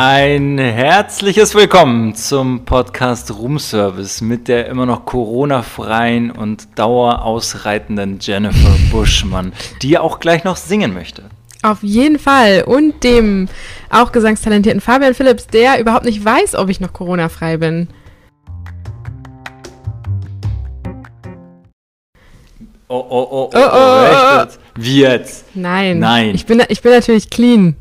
Ein herzliches Willkommen zum Podcast Roomservice mit der immer noch Corona-freien und dauerausreitenden Jennifer Buschmann, die auch gleich noch singen möchte. Auf jeden Fall. Und dem auch gesangstalentierten Fabian Philipps, der überhaupt nicht weiß, ob ich noch Corona-frei bin. Oh, oh, oh, oh, Oh, oh, oh, jetzt? Wie jetzt? Nein. Nein. Ich bin, ich bin natürlich clean.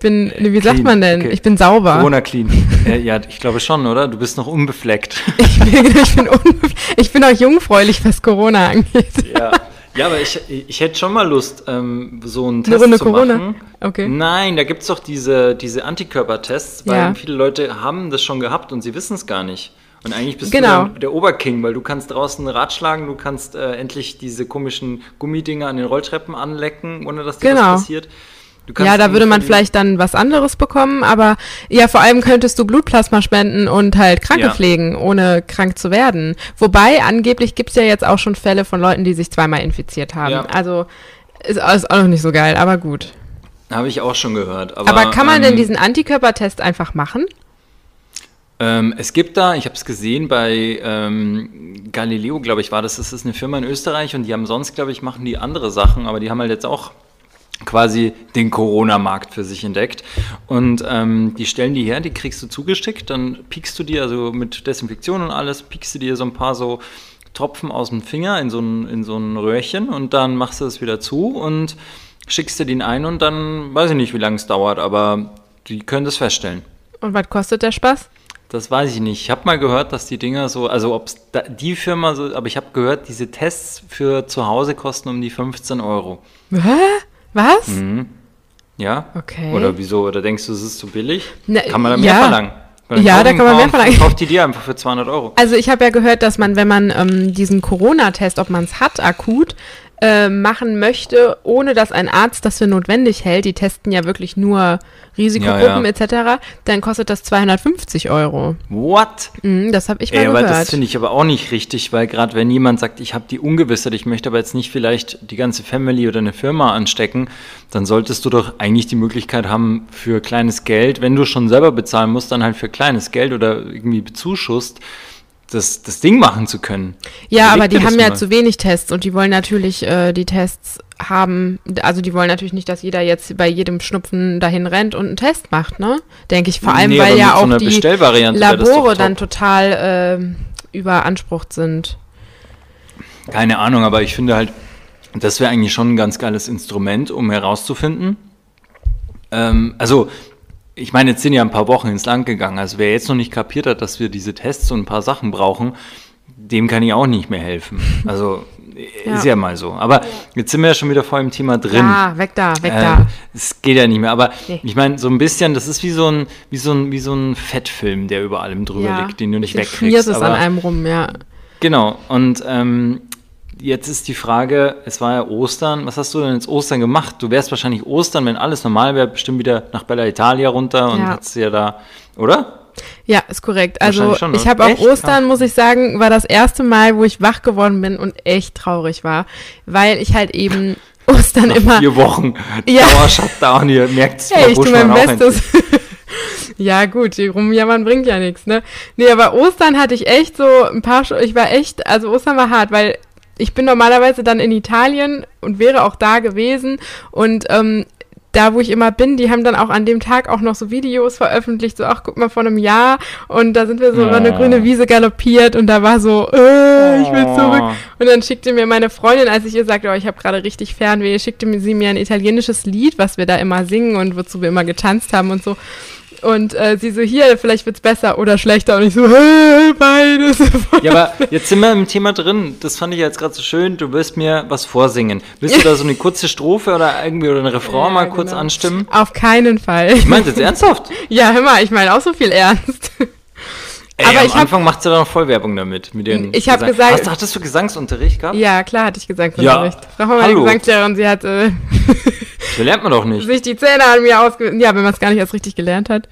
Ich bin, wie sagt Clean, man denn? okay. Ich bin sauber. Corona-clean. ja, ja, ich glaube schon, oder? Du bist noch unbefleckt. Ich bin, ich, bin unbe- ich bin auch jungfräulich, was Corona angeht. ja. ja, aber ich, ich hätte schon mal Lust, ähm, so einen Eine Test Runde zu Corona? machen. Okay. Nein, da gibt es doch diese, diese Antikörpertests, weil Ja. viele Leute haben das schon gehabt und sie wissen es gar nicht. Und eigentlich bist Genau. du der Oberking, weil du kannst draußen Rad schlagen, du kannst äh, endlich diese komischen Gummidinger an den Rolltreppen anlecken, ohne dass dir Genau. was passiert. Kannst Ja, da würde man vielleicht dann was anderes bekommen, aber ja, vor allem könntest du Blutplasma spenden und halt Kranke Ja. pflegen, ohne krank zu werden. Wobei, angeblich gibt's ja jetzt auch schon Fälle von Leuten, die sich zweimal infiziert haben. Ja. Also ist, ist auch noch nicht so geil, aber gut. Habe ich auch schon gehört. Aber, Aber, kann man denn ähm, diesen Antikörpertest einfach machen? Ähm, es gibt da, ich habe es gesehen bei ähm, Galileo, glaube ich, war das. Das ist eine Firma in Österreich und die haben sonst, glaube ich, machen die andere Sachen, aber die haben halt jetzt auch quasi den Corona-Markt für sich entdeckt. Und ähm, die stellen die her, die kriegst du zugeschickt, dann piekst du dir, also mit Desinfektion und alles, piekst du dir so ein paar so Tropfen aus dem Finger in so ein, in so ein Röhrchen und dann machst du es wieder zu und schickst dir den ein und dann weiß ich nicht, wie lange es dauert, aber die können das feststellen. Und was kostet der Spaß? Das weiß ich nicht. Ich habe mal gehört, dass die Dinger so, also ob die Firma so, aber ich habe gehört, diese Tests für zu Hause kosten um die 15 Euro. Hä? Was? Ja? Okay. Oder wieso? Oder denkst du, es ist zu billig? Na, kann man da mehr ja. verlangen? Ja, da kann man mehr verlangen. Kauft die dir einfach für 200 Euro. Also ich habe ja gehört, dass man, wenn man ähm, diesen Corona-Test, ob man es hat, akut, äh, machen möchte, ohne dass ein Arzt das für notwendig hält, die testen ja wirklich nur Risikogruppen Ja, etc., dann kostet das 250 Euro. What? Mhm, das habe ich mal Ey, aber das gehört. finde ich aber auch nicht richtig, weil gerade wenn jemand sagt, ich habe die Ungewissheit, ich möchte aber jetzt nicht vielleicht die ganze Family oder eine Firma anstecken, dann solltest du doch eigentlich die Möglichkeit haben, für kleines Geld, wenn du schon selber bezahlen musst, dann halt für kleines Geld oder irgendwie bezuschusst, das, das Ding machen zu können. ja, Überleg aber dir die haben ja mal. zu wenig Tests und die wollen natürlich äh, die Tests haben, also die wollen natürlich nicht, dass jeder jetzt bei jedem Schnupfen dahin rennt und einen Test macht, ne? Denke ich, vor allem, Nee, weil aber ja so auch die Labore dann total äh, überansprucht sind. Keine Ahnung, aber ich finde halt, das wäre eigentlich schon ein ganz geiles Instrument, um herauszufinden. Ähm, also, ich meine, jetzt sind ja ein paar Wochen ins Land gegangen. Also, wer jetzt noch nicht kapiert hat, dass wir diese Tests und ein paar Sachen brauchen, dem kann ich auch nicht mehr helfen. Also, ist Ja. ja mal so. Aber jetzt sind wir ja schon wieder voll im Thema drin. Ja, weg da, weg Äh, da. Es geht ja nicht mehr. Aber Nee. ich meine, so ein bisschen, das ist wie so ein, wie so ein, wie so ein Fettfilm, der über allem drüber liegt, den du nicht wegkriegst. schmiert es an einem rum, ja. Genau, und ähm, jetzt ist die Frage, es war ja Ostern, was hast du denn jetzt Ostern gemacht? Du wärst wahrscheinlich Ostern, wenn alles normal wäre, bestimmt wieder nach Bella Italia runter und Ja. hättest ja da, oder? Ja, ist korrekt. Also schon, ich habe auch? Ostern, muss ich sagen, war das erste Mal, wo ich wach geworden bin und echt traurig war, weil ich halt eben Ostern Nach immer. vier Wochen Ja. Dauer-Shutdown, ihr merkt es, Hey, ich tue mein Bestes. ja, gut, rumjammern bringt ja nichts, ne? Nee, aber Ostern hatte ich echt so ein paar, ich war echt, also Ostern war hart, weil ich bin normalerweise dann in Italien und wäre auch da gewesen und ähm, da, wo ich immer bin, die haben dann auch an dem Tag auch noch so Videos veröffentlicht, so, ach, guck mal, vor einem Jahr. Und da sind wir so über eine Oh. grüne Wiese galoppiert und da war so, äh, ich will Oh. zurück. Und dann schickte mir meine Freundin, als ich ihr sagte, oh, ich habe gerade richtig Fernweh, schickte sie mir ein italienisches Lied, was wir da immer singen und wozu wir immer getanzt haben und so. Und äh, sie so, hier, vielleicht wird's besser oder schlechter. Und ich so, hey, beides. Ja, aber jetzt sind wir im Thema drin. Das fand ich jetzt gerade so schön. Du wirst mir was vorsingen. Willst du da so eine kurze Strophe oder irgendwie oder ein Refrain Ja, mal kurz genau. anstimmen? Auf keinen Fall. Ich meine jetzt ernsthaft. Ja, hör mal, ich meine auch so viel ernst. Ey, Aber am ich hab- Anfang macht sie da noch voll Werbung damit. Mit ihren Ich hab Gesang- gesagt- Hast, hattest du Gesangsunterricht gehabt? Ja, klar hatte ich Gesangsunterricht. Ja, mal meine hallo. Gesangslehrerin, sie hat äh, Das lernt man doch nicht. sich die Zähne an mir ausgewiesen. Ja, wenn man es gar nicht erst richtig gelernt hat.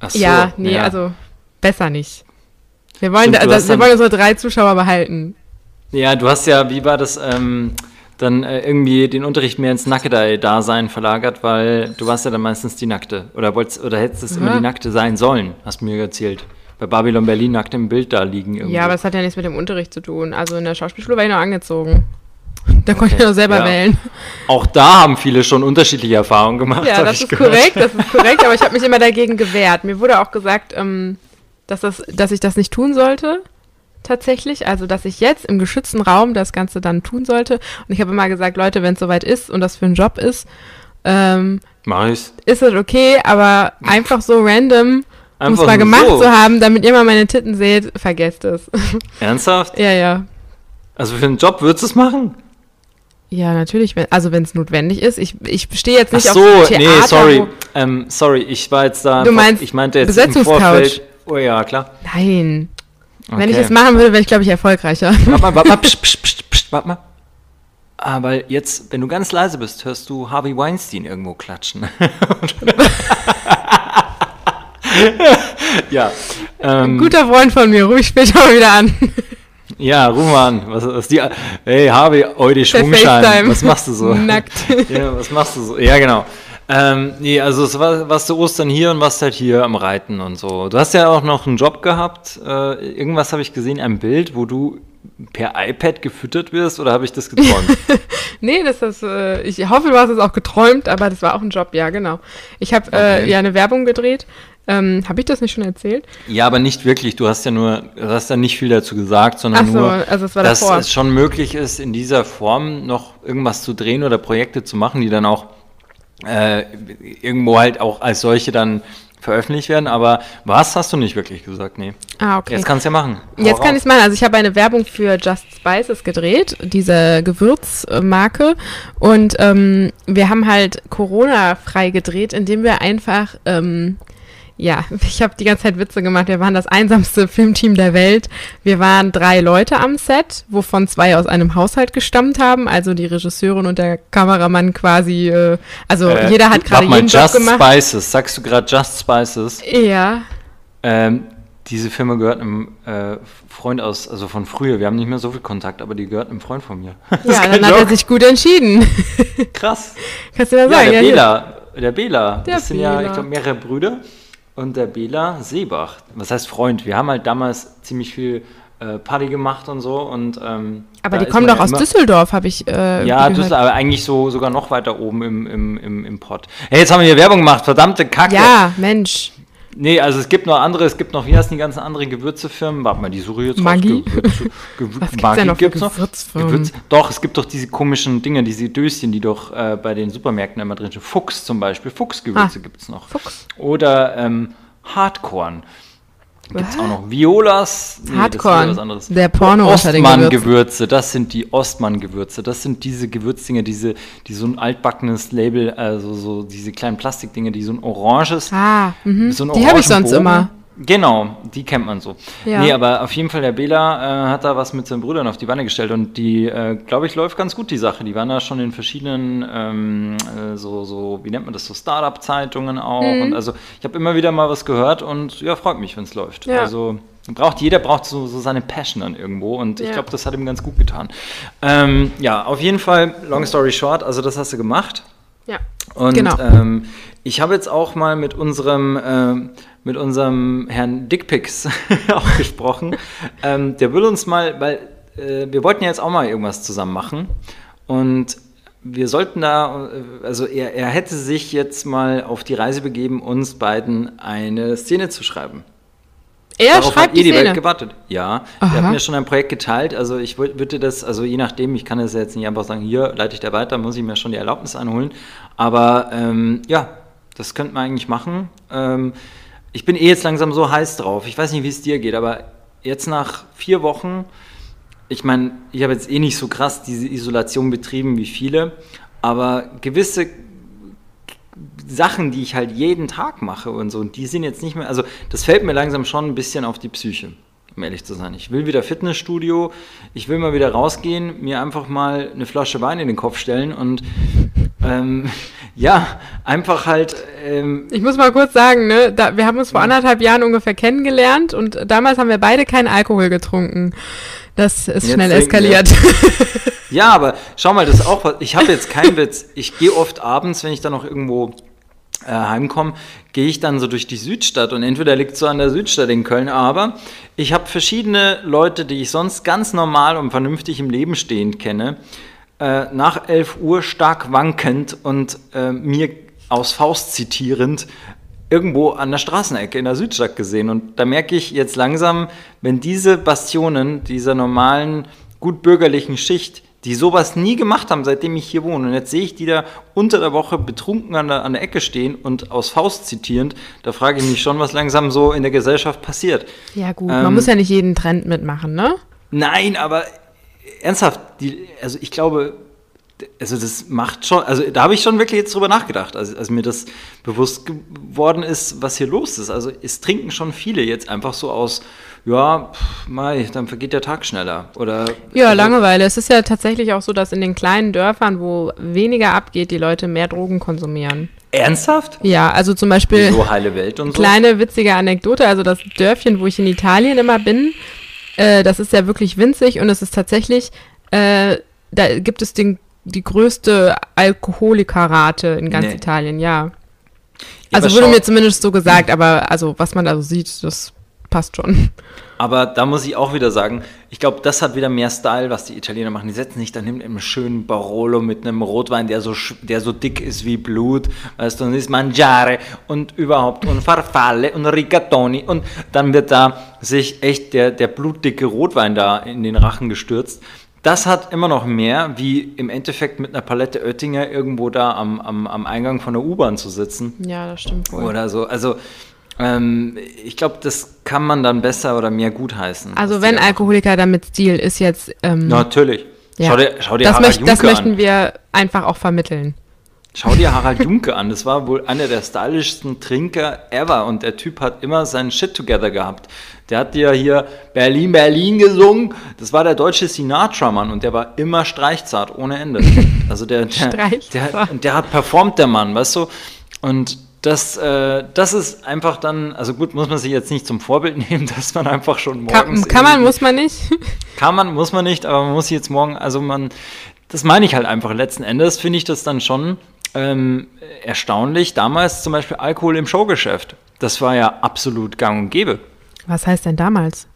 Ach so, ja, nee, also besser nicht. Wir wollen, Stimmt, also, wir dann- wollen unsere drei Zuschauer behalten. Ja, du hast ja, wie war das? Ähm, dann äh, irgendwie den Unterricht mehr ins Nackedei-Dasein verlagert, weil du warst ja dann meistens die Nackte. Oder, wolltest, oder hättest es immer Aha. die Nackte sein sollen, hast du mir erzählt. Bei Babylon Berlin nackt im Bild da liegen irgendwie. Ja, aber das hat ja nichts mit dem Unterricht zu tun. Also in der Schauspielschule war ich noch angezogen. Da konnte Okay, ich noch selber ja. wählen. Auch da haben viele schon unterschiedliche Erfahrungen gemacht. Ja, das ist gehört. korrekt, das ist korrekt, aber ich habe mich immer dagegen gewehrt. Mir wurde auch gesagt, ähm, dass, das, dass ich das nicht tun sollte, tatsächlich. Also, dass ich jetzt im geschützten Raum das Ganze dann tun sollte. Und ich habe immer gesagt, Leute, wenn es soweit ist und das für einen Job ist, ähm, ich's. ist es okay, aber einfach so random, um es mal gemacht so. zu haben, damit ihr mal meine Titten seht, vergesst es. Ernsthaft? ja, ja. Also für einen Job würdest du es machen? Ja, natürlich, wenn, also wenn es notwendig ist. Ich, ich stehe jetzt Ach nicht so, auf Theater, nee, sorry. Ähm, sorry, ich war jetzt da. Du meinst ich meinte jetzt im Besetzungscouch? Vorfeld. Oh ja, klar. nein. Wenn ich Okay. es machen würde, wäre ich, glaube ich, erfolgreicher. Warte mal, warte mal, pst, pst, pst, pst, warte mal. Ah, weil jetzt, wenn du ganz leise bist, hörst du Harvey Weinstein irgendwo klatschen. ja. Ähm, Guter Freund von mir, ruf ich später mal wieder an. Ja, ruf mal an. Was, was die, hey, Harvey, heute Schwungschein. Was machst du so? Nackt. ja, was machst du so? Ja, genau. Ähm, nee, also es war, warst du Ostern hier und warst halt hier am Reiten und so. Du hast ja auch noch einen Job gehabt. Äh, irgendwas habe ich gesehen, ein Bild, wo du per iPad gefüttert wirst oder habe ich das geträumt? Nee, das ist, äh, ich hoffe, du hast es auch geträumt, aber das war auch ein Job, ja, genau. Ich habe äh, Okay. ja eine Werbung gedreht. Ähm, habe ich das nicht schon erzählt? ja, aber nicht wirklich. Du hast ja nur, du hast ja nicht viel dazu gesagt, sondern so, nur, also es dass davor. es schon möglich ist, in dieser Form noch irgendwas zu drehen oder Projekte zu machen, die dann auch äh, irgendwo halt auch als solche dann veröffentlicht werden. Aber was hast du nicht wirklich gesagt? Nee. Ah, okay. Jetzt kannst du ja machen. Hau Jetzt kann ich es machen. Also ich habe eine Werbung für Just Spices gedreht, diese Gewürzmarke. Und ähm, wir haben halt Corona-frei gedreht, indem wir einfach, ähm, ja, ich habe die ganze Zeit Witze gemacht. Wir waren das einsamste Filmteam der Welt. Wir waren drei Leute am Set, wovon zwei aus einem Haushalt gestammt haben. Also die Regisseurin und der Kameramann quasi, äh, also Äh, jeder hat gerade jeden Job Just gemacht. Spices. Sagst du gerade Just Spices? Ja, Ähm, diese Firma gehört einem äh, Freund aus, also von früher. Wir haben nicht mehr so viel Kontakt, aber die gehört einem Freund von mir. Ja, dann hat er Joke. sich gut entschieden. krass. Kannst du mal Ja, sagen? der hier. Bela. Der Bela. Der das sind ja, Bela. ich glaube, mehrere Brüder. Und der Bela Seebach. Was heißt Freund? Wir haben halt damals ziemlich viel äh, Party gemacht und so. Und, ähm, Aber die kommen doch ja aus Düsseldorf, habe ich äh, Ja. Düsseldorf, aber eigentlich so sogar noch weiter oben im, im, im, im Pott. Hey, jetzt haben wir hier Werbung gemacht, verdammte Kacke. Ja, Mensch. Nee, also es gibt noch andere, es gibt noch, wie heißen die ganzen anderen Gewürzefirmen? Warte mal, die suche ich jetzt Maggi? raus. Gewürze, Gewür Was gibt's Maggi denn noch gibt's noch? Gewürz, doch, es gibt doch diese komischen Dinge, diese Döschen, die doch äh, bei den Supermärkten immer drin sind. Fuchs zum Beispiel, Fuchsgewürze Ah, gibt es noch. Fuchs. Oder ähm, Hardcorn. Gibt es auch noch. Violas. Nee, das wieder was anderes. Der Porno Ostmann-Gewürze, das sind die Ostmann-Gewürze. Das sind diese Gewürzdinger, diese, die so ein altbackenes Label, also so diese kleinen Plastikdinger, die so ein oranges Ah, mhm. so einen die habe ich sonst Orangenbogen. immer. Genau, die kennt man so. Ja. Nee, aber auf jeden Fall, der Bela äh, hat da was mit seinen Brüdern auf die Beine gestellt und die, äh, glaube ich, läuft ganz gut, die Sache. Die waren da schon in verschiedenen, ähm, äh, so, so, wie nennt man das, so Startup-Zeitungen auch. Mhm. Und also, ich habe immer wieder mal was gehört und ja, freut mich, wenn es läuft. Ja. Also, braucht jeder braucht so, so seine Passion dann irgendwo und ich Ja. glaube, das hat ihm ganz gut getan. Ähm, ja, auf jeden Fall, long story short, also das hast du gemacht. Ja. Und Genau. ähm, ich habe jetzt auch mal mit unserem, ähm, mit unserem Herrn Dickpix auch gesprochen. ähm, der will uns mal, weil äh, wir wollten ja jetzt auch mal irgendwas zusammen machen. Und wir sollten da, äh, also er, er hätte sich jetzt mal auf die Reise begeben, uns beiden eine Szene zu schreiben. Er Darauf schreibt hat eh die die Welt gewartet. Ja, Aha. wir hatten ja schon ein Projekt geteilt. Also ich wür- würde das, also je nachdem, ich kann das jetzt nicht einfach sagen, hier leite ich da weiter, muss ich mir schon die Erlaubnis einholen. Aber ähm, ja, das könnte man eigentlich machen. Ähm, ich bin eh jetzt langsam so heiß drauf. Ich weiß nicht, wie es dir geht, aber jetzt nach vier Wochen, ich meine, ich habe jetzt eh nicht so krass diese Isolation betrieben wie viele, aber gewisse Sachen, die ich halt jeden Tag mache und so, die sind jetzt nicht mehr, also das fällt mir langsam schon ein bisschen auf die Psyche, um ehrlich zu sein. Ich will wieder Fitnessstudio, ich will mal wieder rausgehen, mir einfach mal eine Flasche Wein in den Kopf stellen und ähm, ja, einfach halt, ähm, Ich muss mal kurz sagen, ne, da, wir haben uns vor anderthalb Jahren ungefähr kennengelernt und damals haben wir beide keinen Alkohol getrunken. Das ist Jetzt schnell eskaliert. Ja, aber schau mal, das ist auch was. Ich habe jetzt keinen Witz. Ich gehe oft abends, wenn ich dann noch irgendwo äh, heimkomme, gehe ich dann so durch die Südstadt und entweder liegt so an der Südstadt in Köln, aber ich habe verschiedene Leute, die ich sonst ganz normal und vernünftig im Leben stehend kenne, äh, nach 11 Uhr stark wankend und äh, mir aus Faust zitierend irgendwo an der Straßenecke in der Südstadt gesehen. Und da merke ich jetzt langsam, wenn diese Bastionen dieser normalen, gut bürgerlichen Schicht, die sowas nie gemacht haben, seitdem ich hier wohne, und jetzt sehe ich die da unter der Woche betrunken an der, an der Ecke stehen und aus Faust zitierend, da frage ich mich schon, was langsam so in der Gesellschaft passiert. Ja, gut, Ähm, man muss ja nicht jeden Trend mitmachen, ne? Nein, aber ernsthaft, die, also ich glaube, also das macht schon, also da habe ich schon wirklich jetzt drüber nachgedacht, als, als mir das bewusst geworden ist, was hier los ist. Also es trinken schon viele jetzt einfach so aus, ja, pff, dann vergeht der Tag schneller. Oder Ja, also, Langeweile. Es ist ja tatsächlich auch so, dass in den kleinen Dörfern, wo weniger abgeht, die Leute mehr Drogen konsumieren. Ernsthaft? Ja, also zum Beispiel So heile Welt und so. kleine witzige Anekdote. Also das Dörfchen, wo ich in Italien immer bin, äh, das ist ja wirklich winzig und es ist tatsächlich, äh, da gibt es den, die größte Alkoholikerrate in ganz Nee. Italien, ja. Ja, Also wurde mir zumindest so gesagt, aber also was man da so sieht, das passt schon. Aber da muss ich auch wieder sagen, ich glaube, das hat wieder mehr Style, was die Italiener machen. Die setzen sich dann hin mit einem schönen Barolo, mit einem Rotwein, der so, der so dick ist wie Blut, weißt du, und ist Mangiare und überhaupt und Farfalle und Rigatoni und dann wird da sich echt der, der blutdicke Rotwein da in den Rachen gestürzt. Das hat immer noch mehr, wie im Endeffekt mit einer Palette Oettinger irgendwo da am, am, am Eingang von der U-Bahn zu sitzen. Ja, das stimmt wohl. Oder so. Also, ähm, ich glaube, das kann man dann besser oder mehr gutheißen. Also wenn Alkoholiker damit Stil ist jetzt, ähm. Natürlich. ja. Schau dir, schau dir das, Harald möcht, das Junke möchten an. wir einfach auch vermitteln. Schau dir Harald Junke an. Das war wohl einer der stylischsten Trinker ever. Und der Typ hat immer seinen Shit together gehabt. Der hat ja hier Berlin, Berlin gesungen. Das war der deutsche Sinatra-Mann. Und der war immer streichzart, ohne Ende. Also der, der, der, und der hat performt, der Mann, weißt du? Und das, äh, das ist einfach dann, also gut, muss man sich jetzt nicht zum Vorbild nehmen, dass man einfach schon morgens. Kann, kann man, muss man nicht. Kann man, muss man nicht, aber man muss jetzt morgen, also man, das meine ich halt einfach. Letzten Endes finde ich das dann schon ähm, erstaunlich. Damals zum Beispiel Alkohol im Showgeschäft. Das war ja absolut gang und gäbe. Was heißt denn damals?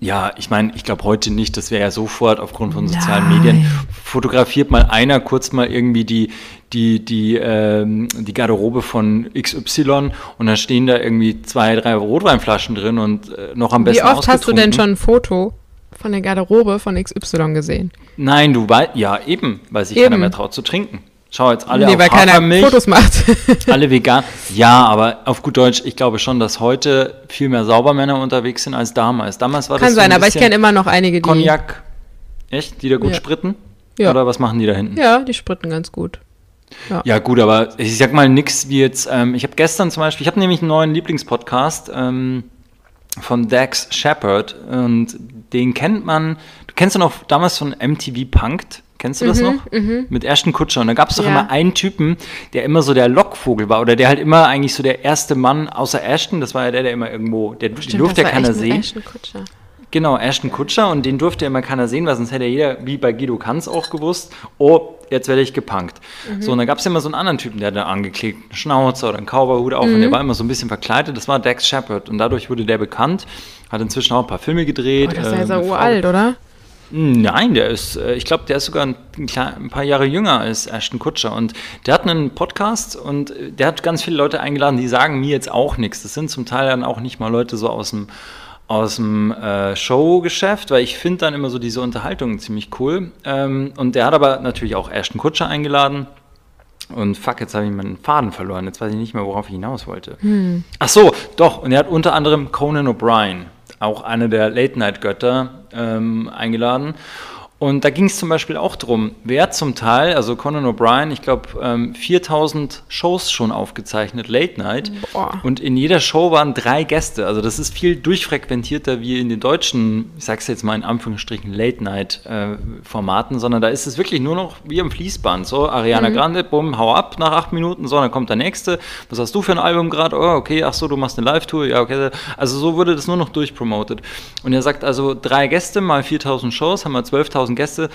Ja, ich meine, ich glaube heute nicht, das wäre ja sofort aufgrund von sozialen Nein. Medien. Fotografiert mal einer kurz mal irgendwie die, die, die, ähm, die Garderobe von XY und dann stehen da irgendwie zwei, drei Rotweinflaschen drin und äh, noch am besten Wie oft hast du denn schon ein Foto von der Garderobe von XY gesehen? Nein, du weißt, ja eben, weil sich Eben. keiner mehr traut zu trinken. Schau jetzt alle nee, auf weil keiner Hafermilch, Fotos macht. alle vegan. Ja, aber auf gut Deutsch, ich glaube schon, dass heute viel mehr Saubermänner unterwegs sind als damals. Damals war Kann das so sein, ein aber ich kenne immer noch einige, die. Cognac. Echt? Die da gut Ja. spritten? Ja. Oder was machen die da hinten? Ja, die spritten ganz gut. Ja, gut, aber ich sag mal nix wie jetzt. Ähm, ich habe gestern zum Beispiel, ich habe nämlich einen neuen Lieblingspodcast ähm, von Dax Shepard und den kennt man. Du kennst du noch damals von MTV Punked? Kennst du das noch? Mit Ashton Kutscher. Und da gab es doch Mhm, Ja. immer einen Typen, der immer so der Lockvogel war oder der halt immer eigentlich so der erste Mann außer Ashton. Das war ja der, der immer irgendwo, der Stimmt, durfte ja keiner sehen. Ashton Kutscher. Genau, Ashton Kutscher und den durfte ja immer keiner sehen, weil sonst hätte ja jeder, wie bei Guido Kanz auch gewusst, oh, jetzt werde ich gepunkt. So, und dann gab es ja immer so einen anderen Typen, der hatte einen angeklebten Schnauzer oder einen Cowboyhut auf und der war immer so ein bisschen verkleidet, das war Dax Shepard und dadurch wurde der bekannt, hat inzwischen auch ein paar Filme gedreht. Oh, das ist ja äh, Frau- uralt, oder? Nein, der ist, äh, ich glaube, der ist sogar ein, ein paar Jahre jünger als Ashton Kutscher. Und der hat einen Podcast und äh, der hat ganz viele Leute eingeladen, die sagen mir jetzt auch nichts. Das sind zum Teil dann auch nicht mal Leute so aus dem, aus dem äh, Showgeschäft, weil ich finde dann immer so diese Unterhaltungen ziemlich cool. Ähm, und der hat aber natürlich auch Ashton Kutscher eingeladen. Und fuck, jetzt habe ich meinen Faden verloren. Jetzt weiß ich nicht mehr, worauf ich hinaus wollte. Ach so, doch. Und er hat unter anderem Conan O'Brien, auch eine der Late-Night-Götter, ähm, eingeladen. Und da ging es zum Beispiel auch drum, wer zum Teil, also Conan O'Brien, ich glaube, ähm, 4000 Shows schon aufgezeichnet, Late Night. Boah. Und in jeder Show waren drei Gäste. Also das ist viel durchfrequentierter wie in den deutschen, ich sag's jetzt mal in Anführungsstrichen, Late Night äh, Formaten, sondern da ist es wirklich nur noch wie am Fließband. So, Ariana mhm. Grande, bumm, hau ab nach acht Minuten, so, dann kommt der nächste. Was hast du für ein Album gerade? Oh, okay, ach so, du machst eine Live-Tour, ja, okay. Also so wurde das nur noch durchpromotet. Und er sagt also, drei Gäste mal 4000 Shows, haben wir 12.000 1000 Gäste,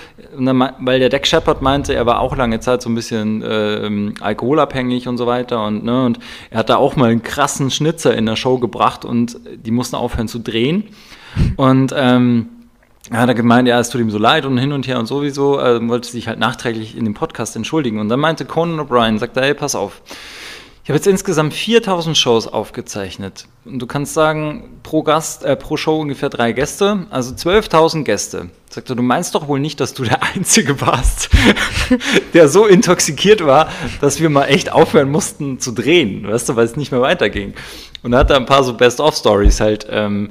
weil der Deck Shepard meinte, er war auch lange Zeit so ein bisschen äh, alkoholabhängig und so weiter und, ne, und er hat da auch mal einen krassen Schnitzer in der Show gebracht und die mussten aufhören zu drehen. Und ähm, er hat gemeint, ja, es tut ihm so leid und hin und her und sowieso, äh, wollte sich halt nachträglich in dem Podcast entschuldigen. Und dann meinte Conan O'Brien, sagt er, hey, pass auf, ich habe jetzt insgesamt 4000 Shows aufgezeichnet. Und du kannst sagen, pro Gast, äh, pro Show ungefähr drei Gäste, also 12.000 Gäste. Sagt er, du meinst doch wohl nicht, dass du der Einzige warst, der so intoxikiert war, dass wir mal echt aufhören mussten zu drehen, weißt du, weil es nicht mehr weiterging. Und er hat da ein paar so Best-of-Stories halt ähm,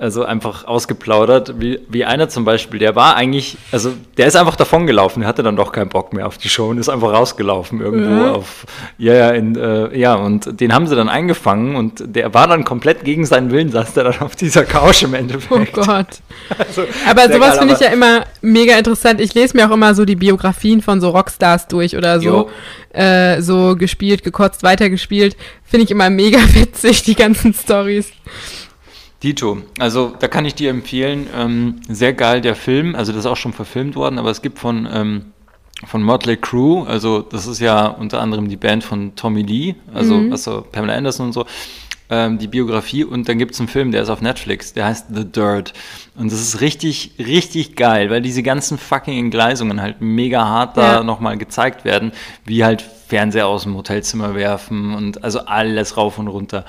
also einfach ausgeplaudert, wie, wie einer zum Beispiel, der war eigentlich, also der ist einfach davon gelaufen, der hatte dann doch keinen Bock mehr auf die Show und ist einfach rausgelaufen irgendwo mhm. auf, ja, ja, in, äh, ja, und den haben sie dann eingefangen und der war dann komplett gegen seinen Willen, saß der dann auf dieser Couch im Endeffekt. Oh Gott. also, aber sowas finde ich ja immer mega interessant. Ich lese mir auch immer so die Biografien von so Rockstars durch oder so, äh, so gespielt, gekotzt, weitergespielt. Finde ich immer mega witzig, die ganzen Stories. Dito, also da kann ich dir empfehlen, ähm, sehr geil der Film, also das ist auch schon verfilmt worden, aber es gibt von, ähm, von Motley Crue, also das ist ja unter anderem die Band von Tommy Lee, also, mhm. also Pamela Anderson und so, ähm, die Biografie und dann gibt es einen Film, der ist auf Netflix, der heißt The Dirt und das ist richtig, richtig geil, weil diese ganzen fucking Entgleisungen halt mega hart da ja. nochmal gezeigt werden, wie halt Fernseher aus dem Hotelzimmer werfen und also alles rauf und runter.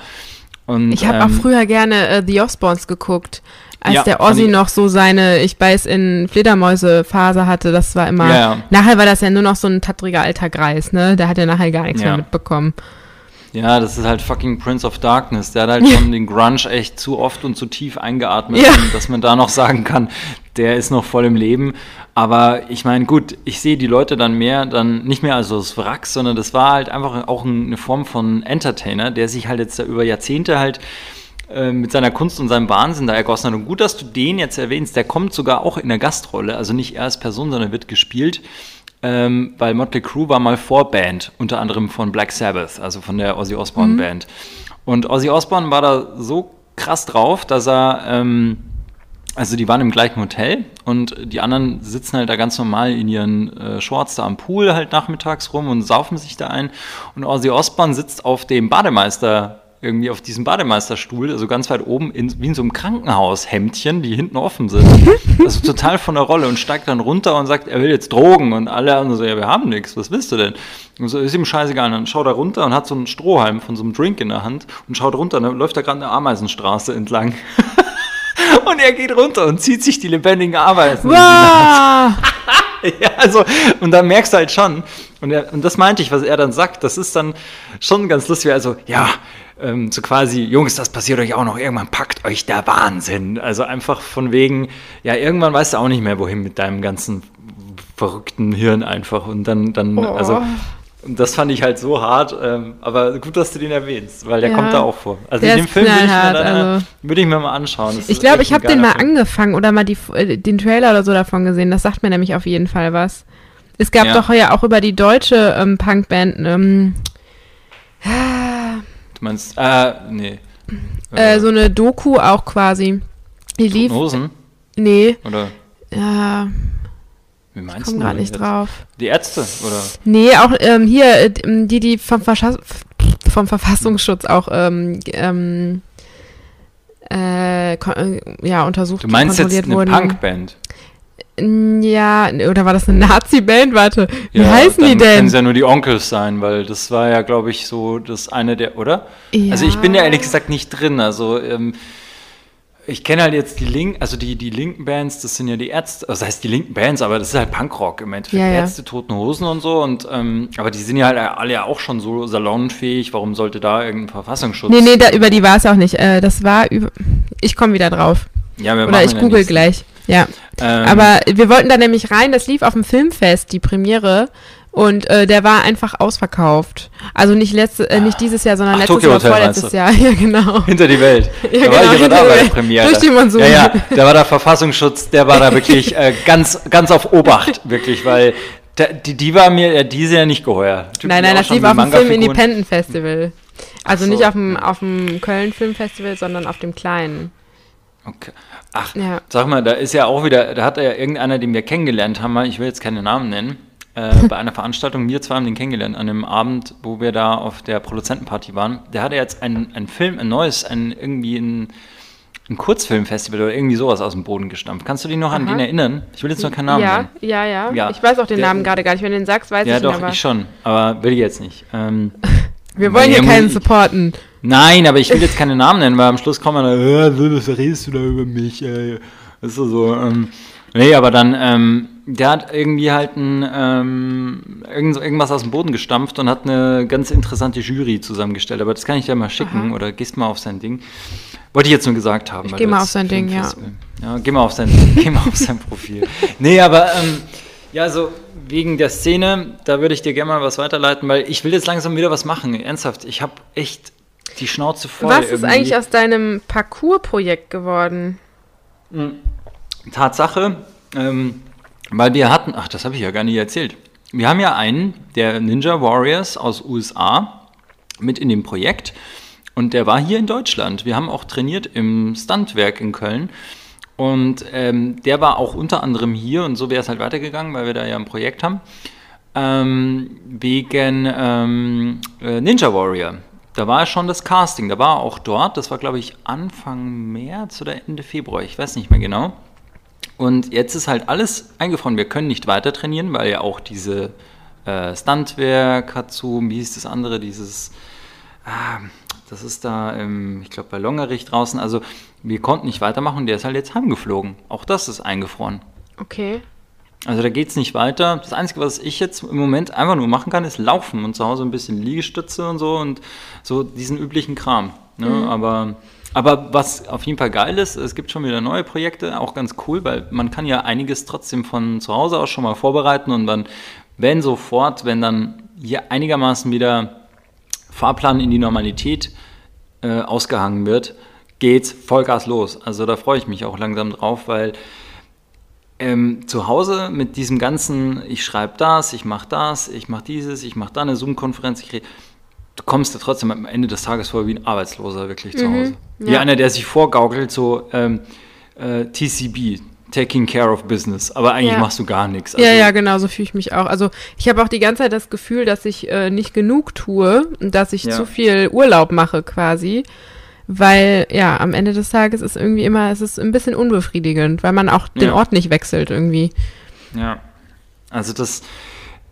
Und, ich habe ähm, auch früher gerne äh, The Osborns geguckt. Als ja, der Ozzy noch so seine, ich weiß, in Fledermäuse-Phase hatte, das war immer. Ja, ja. Nachher war das ja nur noch so ein tattriger alter Greis, ne? Der hat ja nachher gar nichts mehr mitbekommen. Ja, das ist halt fucking Prince of Darkness. Der hat halt schon den Grunge echt zu oft und zu tief eingeatmet, dass man da noch sagen kann, der ist noch voll im Leben. Aber ich meine, gut, ich sehe die Leute dann mehr, dann nicht mehr als das Wrack, sondern das war halt einfach auch eine Form von Entertainer, der sich halt jetzt über Jahrzehnte halt äh, mit seiner Kunst und seinem Wahnsinn da ergossen hat. Und gut, dass du den jetzt erwähnst, der kommt sogar auch in der Gastrolle, also nicht er als Person, sondern wird gespielt. Ähm, weil Motley Crue war mal Vorband, unter anderem von Black Sabbath, also von der Ozzy Osbourne mhm. Band. Und Ozzy Osbourne war da so krass drauf, dass er ähm, also die waren im gleichen Hotel und die anderen sitzen halt da ganz normal in ihren äh, Shorts da am Pool halt nachmittags rum und saufen sich da ein. Und Ozzy Osbourne sitzt auf dem Bademeister, irgendwie auf diesem Bademeisterstuhl, also ganz weit oben, in, wie in so einem Krankenhaushemdchen, die hinten offen sind. Also total von der Rolle und steigt dann runter und sagt, er will jetzt Drogen. Und alle anderen so, ja, wir haben nichts, was willst du denn? Und so ist ihm scheißegal. Und dann schaut er runter und hat so einen Strohhalm von so einem Drink in der Hand und schaut runter und dann läuft er gerade eine Ameisenstraße entlang. Und er geht runter und zieht sich die lebendigen Arbeiten. Wow. ja, also, und dann merkst du halt schon, und, er, und das meinte ich, was er dann sagt, das ist dann schon ganz lustig, also, ja, ähm, so quasi, Jungs, das passiert euch auch noch, irgendwann packt euch der Wahnsinn. Also einfach von wegen, ja, irgendwann weißt du auch nicht mehr, wohin mit deinem ganzen verrückten Hirn einfach. Und dann, dann, oh. also und das fand ich halt so hart, ähm, aber gut, dass du den erwähnst, weil der ja, kommt da auch vor. Also in dem Film würde ich, mir dann, also, würde ich mir mal anschauen. Das ich glaube, ich habe den mal Film. angefangen oder mal die, äh, den Trailer oder so davon gesehen. Das sagt mir nämlich auf jeden Fall was. Es gab ja. doch ja auch über die deutsche ähm, Punkband. Ähm, du meinst, äh, nee. Äh, so eine Doku auch quasi. Die lief. Hosen? Nee. Oder? Ja. Wie meinst ich komm du? gar nicht drauf. Die Ärzte, oder? Nee, auch ähm, hier, äh, die, die vom, Verschass vom Verfassungsschutz auch ähm, ähm, äh, äh, ja, untersucht Du meinst jetzt eine wurden. Punkband? Ja, oder war das eine Nazi-Band? Warte, wie ja, heißen die denn? Können es ja nur die Onkels sein, weil das war ja, glaube ich, so das eine der, oder? Ja. Also ich bin ja ehrlich gesagt nicht drin. Also ähm, ich kenne halt jetzt die Link, also die, die linken Bands, das sind ja die Ärzte, also das heißt die linken Bands, aber das ist halt Punkrock im Endeffekt. Ja, ja. Ärzte, Toten Hosen und so. Und, ähm, aber die sind ja halt alle ja auch schon so salonfähig. Warum sollte da irgendein Verfassungsschutz? Nee, nee, da, über die war es auch nicht. Äh, das war über. Ich komme wieder drauf. Ja, wir Oder ich google gleich. Ja. Ähm, Aber wir wollten da nämlich rein, das lief auf dem Filmfest, die Premiere. Und äh, der war einfach ausverkauft. Also nicht letzte, äh, nicht dieses Jahr, sondern Ach, letztes Tokyo oder Hotel vorletztes? Jahr. Ja, genau. Hinter die Welt. Ja, da war genau, ich aber hinter da bei der. Premiere. Durch die Monsun. Ja, ja, da war der Verfassungsschutz, der war da wirklich äh, ganz, ganz auf Obacht, wirklich, weil da, die, die war mir ja diese ja nicht geheuer. Typen, Nein, nein, das lief auf dem Film Independent Festival. Also so. nicht auf dem, auf dem Köln Filmfestival, sondern auf dem kleinen. Okay. Ach, Ja. sag mal, da ist ja auch wieder, da hat ja irgendeiner, den wir kennengelernt haben, ich will jetzt keine Namen nennen, äh, bei einer Veranstaltung, wir zwei haben den kennengelernt, an dem Abend, wo wir da auf der Produzentenparty waren. Der hatte jetzt einen, einen Film, ein neues, ein, irgendwie ein, ein Kurzfilmfestival oder irgendwie sowas aus dem Boden gestampft. Kannst du dich noch an Aha. den erinnern? Ich will jetzt noch keinen Namen ja, nennen. ja, ja, Ja. Ich weiß auch den Der- Namen gerade gar nicht. Wenn du den sagst, weiß Ja, ich ihn doch, aber. ich schon, aber will ich jetzt nicht. Ähm, Wir wollen hier Ja, keinen ich- supporten. Nein, aber ich will jetzt keine Namen nennen, weil am Schluss kommen wir dann, äh, was redest du da über mich? Äh, ist so, so ähm, nee, aber dann, ähm, der hat irgendwie halt ein, ähm, irgend, irgendwas aus dem Boden gestampft und hat eine ganz interessante Jury zusammengestellt. Aber das kann ich dir mal schicken Aha. oder gehst mal auf sein Ding. Wollte ich jetzt nur gesagt haben. Ich geh mal auf sein Ding, ja. Ja, geh mal auf sein, geh mal auf sein Profil. Nee, aber, ähm, ja, also wegen der Szene, da würde ich dir gerne mal was weiterleiten, weil ich will jetzt langsam wieder was machen. Ernsthaft, ich habe echt die Schnauze voll. Was ist irgendwie. eigentlich aus deinem Parcours-Projekt geworden? Tatsache, ähm, weil wir hatten, ach, das habe ich ja gar nicht erzählt. Wir haben ja einen der Ninja Warriors aus USA mit in dem Projekt und der war hier in Deutschland. Wir haben auch trainiert im Stuntwerk in Köln und ähm, der war auch unter anderem hier und so wäre es halt weitergegangen, weil wir da ja ein Projekt haben, ähm, wegen ähm, äh, Ninja Warrior. Da war schon das Casting, da war er auch dort. Das war, glaube ich, Anfang März oder Ende Februar, ich weiß nicht mehr genau. Und jetzt ist halt alles eingefroren. Wir können nicht weiter trainieren, weil ja auch diese äh, Stuntwerk hat zu, wie hieß das andere, dieses, ah, das ist da, ähm, ich glaube, bei Longerich draußen. Also wir konnten nicht weitermachen, der ist halt jetzt heimgeflogen. Auch das ist eingefroren. Okay. Also da geht es nicht weiter. Das Einzige, was ich jetzt im Moment einfach nur machen kann, ist laufen und zu Hause ein bisschen Liegestütze und so und so diesen üblichen Kram. Ne? Aber, aber was auf jeden Fall geil ist, es gibt schon wieder neue Projekte, auch ganz cool, weil man kann ja einiges trotzdem von zu Hause aus schon mal vorbereiten und dann, wenn sofort, wenn dann hier einigermaßen wieder Fahrplan in die Normalität äh, ausgehangen wird, geht's Vollgas los. Also da freue ich mich auch langsam drauf, weil ähm, zu Hause mit diesem ganzen, ich schreibe das, ich mache das, ich mache dieses, ich mache da eine Zoom-Konferenz, ich red, du kommst ja trotzdem am Ende des Tages vor wie ein Arbeitsloser wirklich zu Hause. Wie ja. einer, der sich vorgaukelt, so ähm, äh, TCB, Taking Care of Business, aber eigentlich Ja. machst du gar nichts. ja, Also, ja, genau, so fühle ich mich auch. Also ich habe auch die ganze Zeit das Gefühl, dass ich äh, nicht genug tue und dass ich Ja. zu viel Urlaub mache quasi. Weil, ja, am Ende des Tages ist irgendwie immer, es ist ein bisschen unbefriedigend, weil man auch den Ja. Ort nicht wechselt irgendwie. Ja. Also das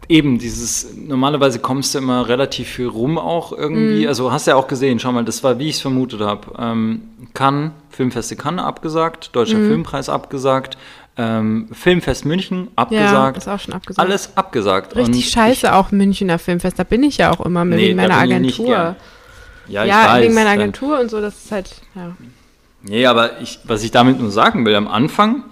eben dieses normalerweise kommst du immer relativ viel rum auch irgendwie. Mhm. Also hast ja auch gesehen, schau mal, das war wie ich es vermutet habe. Ähm, Cannes, Filmfeste Cannes abgesagt, Deutscher Mhm. Filmpreis abgesagt, ähm, Filmfest München Ja, abgesagt. ist auch schon abgesagt. alles abgesagt. Richtig Und scheiße auch Münchner Filmfest, da bin ich ja auch immer mit Nee, meiner ich Agentur. Ich, ja, ich ja, weiß, wegen meiner dann- Agentur und so, das ist halt, ja. Nee, aber ich, was ich damit nur sagen will, am Anfang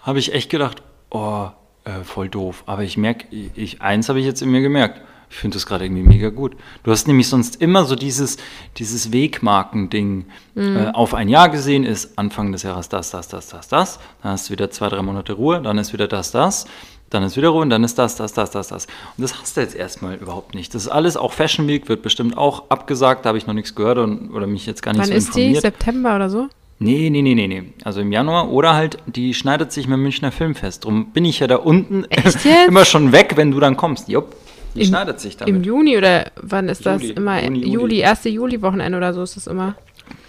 habe ich echt gedacht, oh, äh, voll doof. Aber ich merke, ich, eins habe ich jetzt in mir gemerkt. Ich finde das gerade irgendwie mega gut. Du hast nämlich sonst immer so dieses, dieses Wegmarken-Ding äh, auf ein Jahr gesehen, ist Anfang des Jahres das, das, das, das, das. Dann hast du wieder zwei, drei Monate Ruhe, dann ist wieder das, das. Dann ist wieder Ruhe und dann ist das, das, das, das, das. Und das hast du jetzt erstmal überhaupt nicht. Das ist alles, auch Fashion Week wird bestimmt auch abgesagt, da habe ich noch nichts gehört und, oder mich jetzt gar nicht Wann so ist die? informiert. September oder so? Nee, nee, nee, nee, nee. Also im Januar oder halt, die schneidet sich mit dem Münchner Filmfest. Drum bin ich ja da unten immer schon weg, wenn du dann kommst. Jupp, die Im- schneidet sich Im damit. Juni oder wann ist das Juli, immer? Juni, Juli, Juli. erste Juli-Wochenende oder so ist das immer.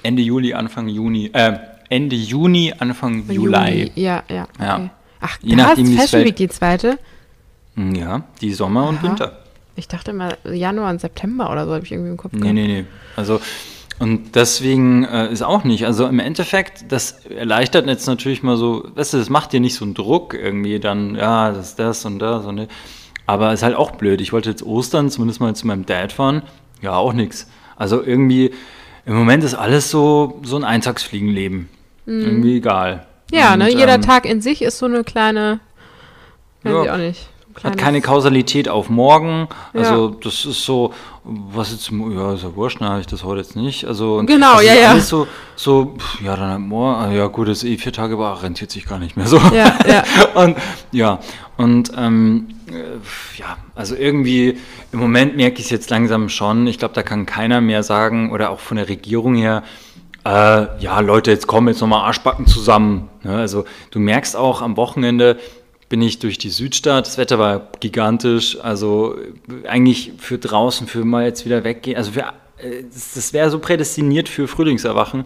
Ende Juli, Anfang Juni, äh, Ende Juni, Anfang Juli. Ja, ja. Ja. Okay. Ach, Je da nachdem, Fashion. Week die zweite. Hm, Ja, die Sommer und Aha. Winter. Ich dachte immer Januar und September oder so, habe ich irgendwie im Kopf Nee, gehabt. nee, nee. Also, und deswegen äh, ist auch nicht. Also im Endeffekt, das erleichtert jetzt natürlich mal so, weißt du, das macht dir nicht so einen Druck irgendwie dann, ja, das ist das und das und das. Aber ist halt auch blöd. Ich wollte jetzt Ostern zumindest mal zu meinem Dad fahren. Ja, auch nix. Also irgendwie, im Moment ist alles so, so ein Eintagsfliegenleben. irgendwie egal. Ja, ne? Und, Jeder ähm, Tag in sich ist so eine kleine. Weiß Ja. ich auch nicht. Hat keine Kausalität auf morgen. Also Ja. das ist so, was jetzt, ja, ist ja wurscht, ne, habe ich das heute jetzt nicht. Also und Genau, das ja, ist ja. Alles so, so, ja, dann halt morgen, ah, ja gut, das ist eh vier Tage, aber rentiert sich gar nicht mehr so. Ja, ja. und ja, und ähm, äh, ja, also irgendwie im Moment merke ich es jetzt langsam schon. Ich glaube, da kann keiner mehr sagen, oder auch von der Regierung her, äh, ja, Leute, jetzt kommen jetzt nochmal Arschbacken zusammen. Ne? Also du merkst auch am Wochenende bin ich durch die Südstadt. Das Wetter war gigantisch. Also eigentlich für draußen, für mal jetzt wieder weggehen. Also für, äh, das, wäre so prädestiniert für Frühlingserwachen.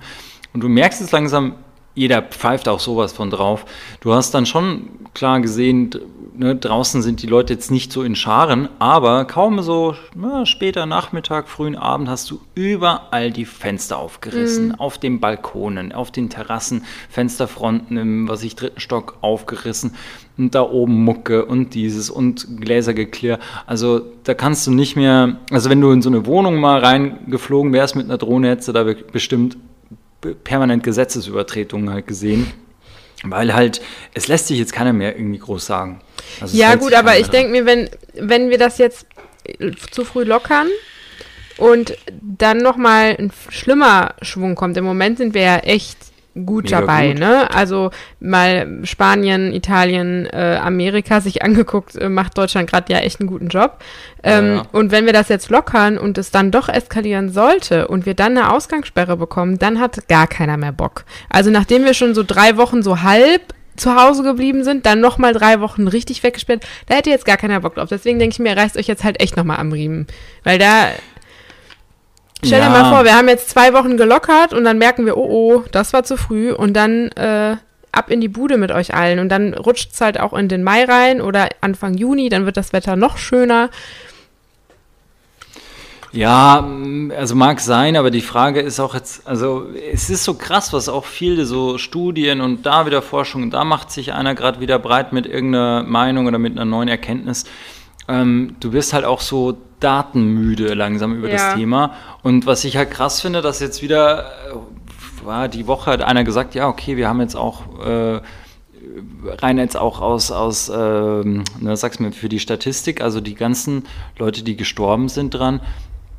Und du merkst es langsam, jeder pfeift auch sowas von drauf. Du hast dann schon klar gesehen, ne, draußen sind die Leute jetzt nicht so in Scharen, aber kaum so na, später Nachmittag, frühen Abend hast du überall die Fenster aufgerissen, auf den Balkonen, auf den Terrassen, Fensterfronten im, was ich, dritten Stock aufgerissen und da oben Mucke und dieses und Gläsergeklirr. Also da kannst du nicht mehr, also wenn du in so eine Wohnung mal reingeflogen wärst mit einer Drohne, hättest du da be- bestimmt be- permanent Gesetzesübertretungen halt gesehen. Weil halt, es lässt sich jetzt keiner mehr irgendwie groß sagen. Also Ja, gut, aber ich denke mir, wenn, wenn wir das jetzt äh, zu früh lockern und dann nochmal ein schlimmer Schwung kommt, im Moment sind wir ja echt gut Mega dabei, gut. ne? Also mal Spanien, Italien, äh, Amerika sich angeguckt, äh, macht Deutschland gerade ja echt einen guten Job. Ja, Ähm, ja. Und wenn wir das jetzt lockern und es dann doch eskalieren sollte und wir dann eine Ausgangssperre bekommen, dann hat gar keiner mehr Bock. Also nachdem wir schon so drei Wochen so halb zu Hause geblieben sind, dann nochmal drei Wochen richtig weggesperrt, da hätte jetzt gar keiner Bock drauf. Deswegen denke ich mir, reißt euch jetzt halt echt nochmal am Riemen. Weil da, stell dir Ja. mal vor, wir haben jetzt zwei Wochen gelockert und dann merken wir, oh oh, das war zu früh und dann äh, ab in die Bude mit euch allen und dann rutscht es halt auch in den Mai rein oder Anfang Juni, dann wird das Wetter noch schöner. Ja, mm, also mag sein, aber die Frage ist auch jetzt, also es ist so krass, was auch viele so Studien und da wieder Forschung, da macht sich einer gerade wieder breit mit irgendeiner Meinung oder mit einer neuen Erkenntnis. Ähm, du wirst halt auch so datenmüde langsam über Ja. das Thema. Und was ich halt krass finde, dass jetzt wieder, äh, war die Woche hat einer gesagt, ja, okay, wir haben jetzt auch äh, rein jetzt auch aus, aus ähm, na, sag's mir, für die Statistik, also die ganzen Leute, die gestorben sind dran,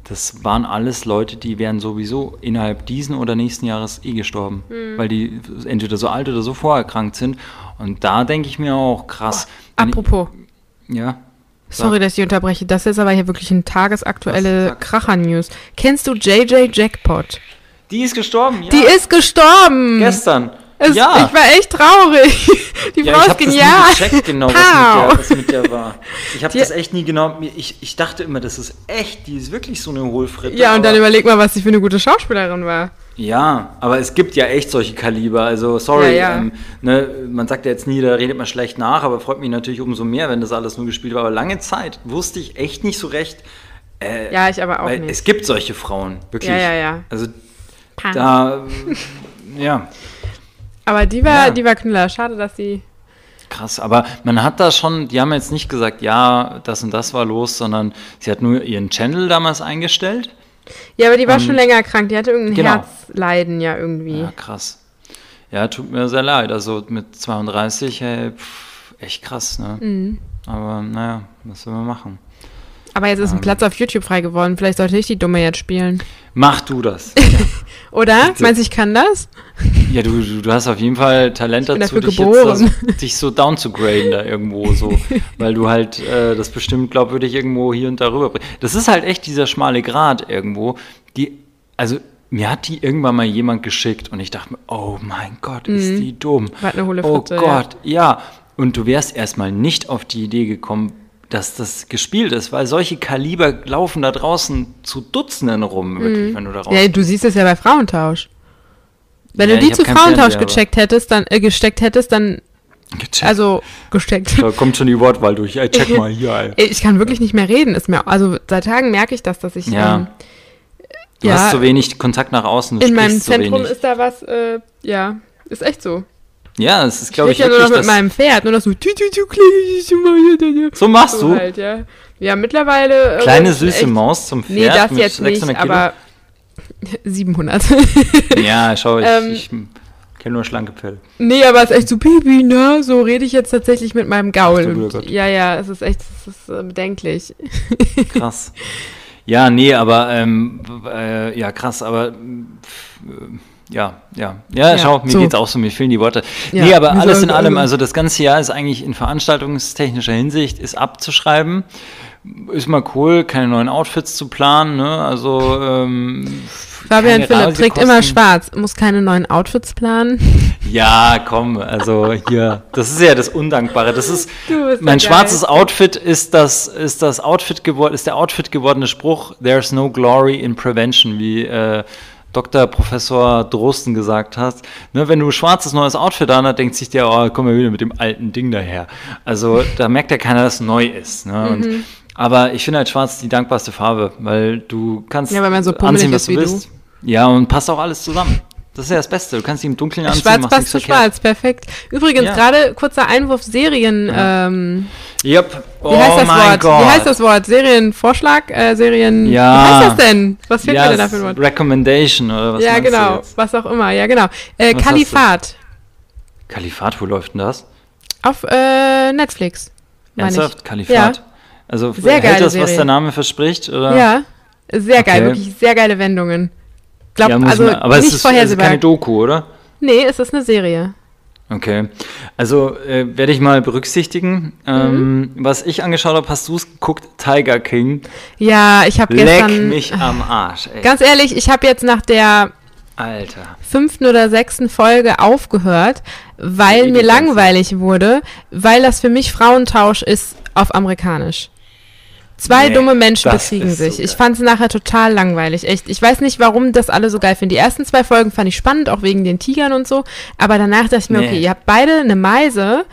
das waren alles Leute, die wären sowieso innerhalb diesen oder nächsten Jahres eh gestorben, weil die entweder so alt oder so vorerkrankt sind. Und da denke ich mir auch krass. ich- Apropos, ja. Sorry, dass ich unterbreche, das ist aber hier wirklich ein tagesaktuelle. Kracher-News. Kennst du JJ Jackpot? Die ist gestorben, ja. Die ist gestorben! gestern. Es, ja. Ich war echt traurig. Die ja, Frau ich ist habe das genial. nie gecheckt, genau, was mit, der, was mit der war. Ich habe das echt nie genau. Ich, ich dachte immer, das ist echt, die ist wirklich so eine Hohlfritte. Ja, und dann überleg mal, was sie für eine gute Schauspielerin war. Ja, aber es gibt ja echt solche Kaliber. Also, sorry, Ja, ja. Ähm, ne, man sagt ja jetzt nie, da redet man schlecht nach, aber freut mich natürlich umso mehr, wenn das alles nur gespielt war. Aber lange Zeit wusste ich echt nicht so recht. Äh, Ja, ich aber auch weil nicht. es gibt solche Frauen, wirklich. Ja, ja, ja. Also, Pah. da, ja, Aber die war, Ja. die war Knüller. Schade, dass sie. krass. Aber man hat da schon, die haben jetzt nicht gesagt, ja, das und das war los, sondern sie hat nur ihren Channel damals eingestellt. Ja, aber die war Und- schon länger krank. Die hatte irgendein Genau. Herzleiden ja irgendwie. Ja, krass. Ja, tut mir sehr leid. Also mit 32, hey, pff, echt krass, ne? Mhm. Aber naja, was soll man machen? Aber jetzt ist ein Ähm. Platz auf YouTube frei geworden. Vielleicht sollte ich die Dumme jetzt spielen. Mach du das. Oder? Meinst du, ich kann das? ja, du, du, du hast auf jeden Fall Talent dazu, dafür dich, jetzt das, dich so down zu graden da irgendwo so. weil du halt äh, das bestimmt glaubwürdig irgendwo hier und da rüberbringst. Das ist halt echt dieser schmale Grat irgendwo. Die, also mir hat die irgendwann mal jemand geschickt und ich dachte mir, oh mein Gott, ist die dumm. War eine hohle Oh Fritte, ja. Gott, ja. Und du wärst erstmal nicht auf die Idee gekommen, dass das gespielt ist, weil solche Kaliber laufen da draußen zu Dutzenden rum, wirklich, wenn du da raus. Mhm. Ja, du siehst es ja bei Frauentausch. Wenn Ja, du die zu Frauentausch Fernseher, gecheckt hättest, dann äh, gesteckt hättest, dann Gecheckt. also gesteckt. da kommt schon die Wortwahl durch. Ey, check mal hier, ey. Ich kann wirklich nicht mehr reden. Ist mir, also seit Tagen merke ich das, dass ich Ja. ähm, Du Ja. hast so wenig Kontakt nach außen, in meinem Zentrum ist da was, äh, ja, ist echt so. Ja, es ist, Ich glaube ich, ja nur noch mit das. meinem Pferd, nur noch so, So machst du? halt, ja. Ja, mittlerweile. äh, Kleine süße Maus zum Pferd Nee, das mit jetzt nicht, 600 Kilo? aber 700. Ja, schau, ich, Ähm, ich kenne nur schlanke Pferde. Nee, aber es ist echt so Bibi, ne? So rede ich jetzt tatsächlich mit meinem Gaul. Und, ja, ja, es ist echt, es ist äh, bedenklich. Krass. Ja, nee, aber ähm, äh, ja, krass, aber äh, ja, ja, ja, ja, schau, mir so. geht's auch so, mir fehlen die Worte. Ja, nee, aber alles in allem, also das ganze Jahr ist eigentlich in veranstaltungstechnischer Hinsicht ist abzuschreiben. Ist mal cool, keine neuen Outfits zu planen, ne? Also ähm, Fabian Philipp trägt immer schwarz, muss keine neuen Outfits planen. Ja, komm, also hier, das ist ja das Undankbare. Das ist mein schwarzes. Outfit ist das ist das Outfit geworden, ist der Outfit gewordene Spruch. There's no glory in prevention, wie äh, Dr. Professor Drosten gesagt hast. Ne, wenn du schwarzes neues Outfit an hast, denkt sich der, oh, komm mal wieder mit dem alten Ding daher. Also da merkt ja keiner, dass es neu ist. Ne? Mhm. Und, aber ich finde halt schwarz die dankbarste Farbe, weil du kannst ja, weil man so anziehen, was du willst. Du. Ja, und passt auch alles zusammen. Das ist ja das Beste. Du kannst die im Dunkeln anziehen. Schwarz passt zu schwarz, perfekt. Übrigens, ja. gerade kurzer Einwurf Serien. Ähm, yep. Oh wie heißt das Wort? Gott. Wie heißt das Wort? Serienvorschlag? Äh, Serien. Ja. Wie heißt das denn? Was fehlt ja, mir denn da für ein Wort? Recommendation oder was? Ja, genau. Was auch immer. Ja, genau. Äh, Kalifat. Kalifat, wo läuft denn das? Auf äh, Netflix. Ernsthaft? Kalifat? Ja. Also sehr hält das, Serie. was der Name verspricht? Oder? Ja. Sehr geil, okay. wirklich sehr geile Wendungen. Glaub, ja, also man, aber nicht es ist, vorhersehbar. Es ist keine Doku, oder? Nee, es ist eine Serie. Okay. Also äh, werde ich mal berücksichtigen. Ähm, mhm. Was ich angeschaut habe, hast du es geguckt? Tiger King. Ja, ich habe gestern. Leck mich am Arsch, ey. Ganz ehrlich, ich habe jetzt nach der Alter. fünften oder sechsten Folge aufgehört, weil mir langweilig wurde, weil das für mich Frauentausch ist auf amerikanisch. Zwei nee, dumme Menschen bekriegen sich. So ich fand es nachher total langweilig. Echt. Ich weiß nicht, warum das alle so geil finden. Die ersten zwei Folgen fand ich spannend, auch wegen den Tigern und so. Aber danach dachte ich mir, nee. okay, ihr habt beide eine Meise.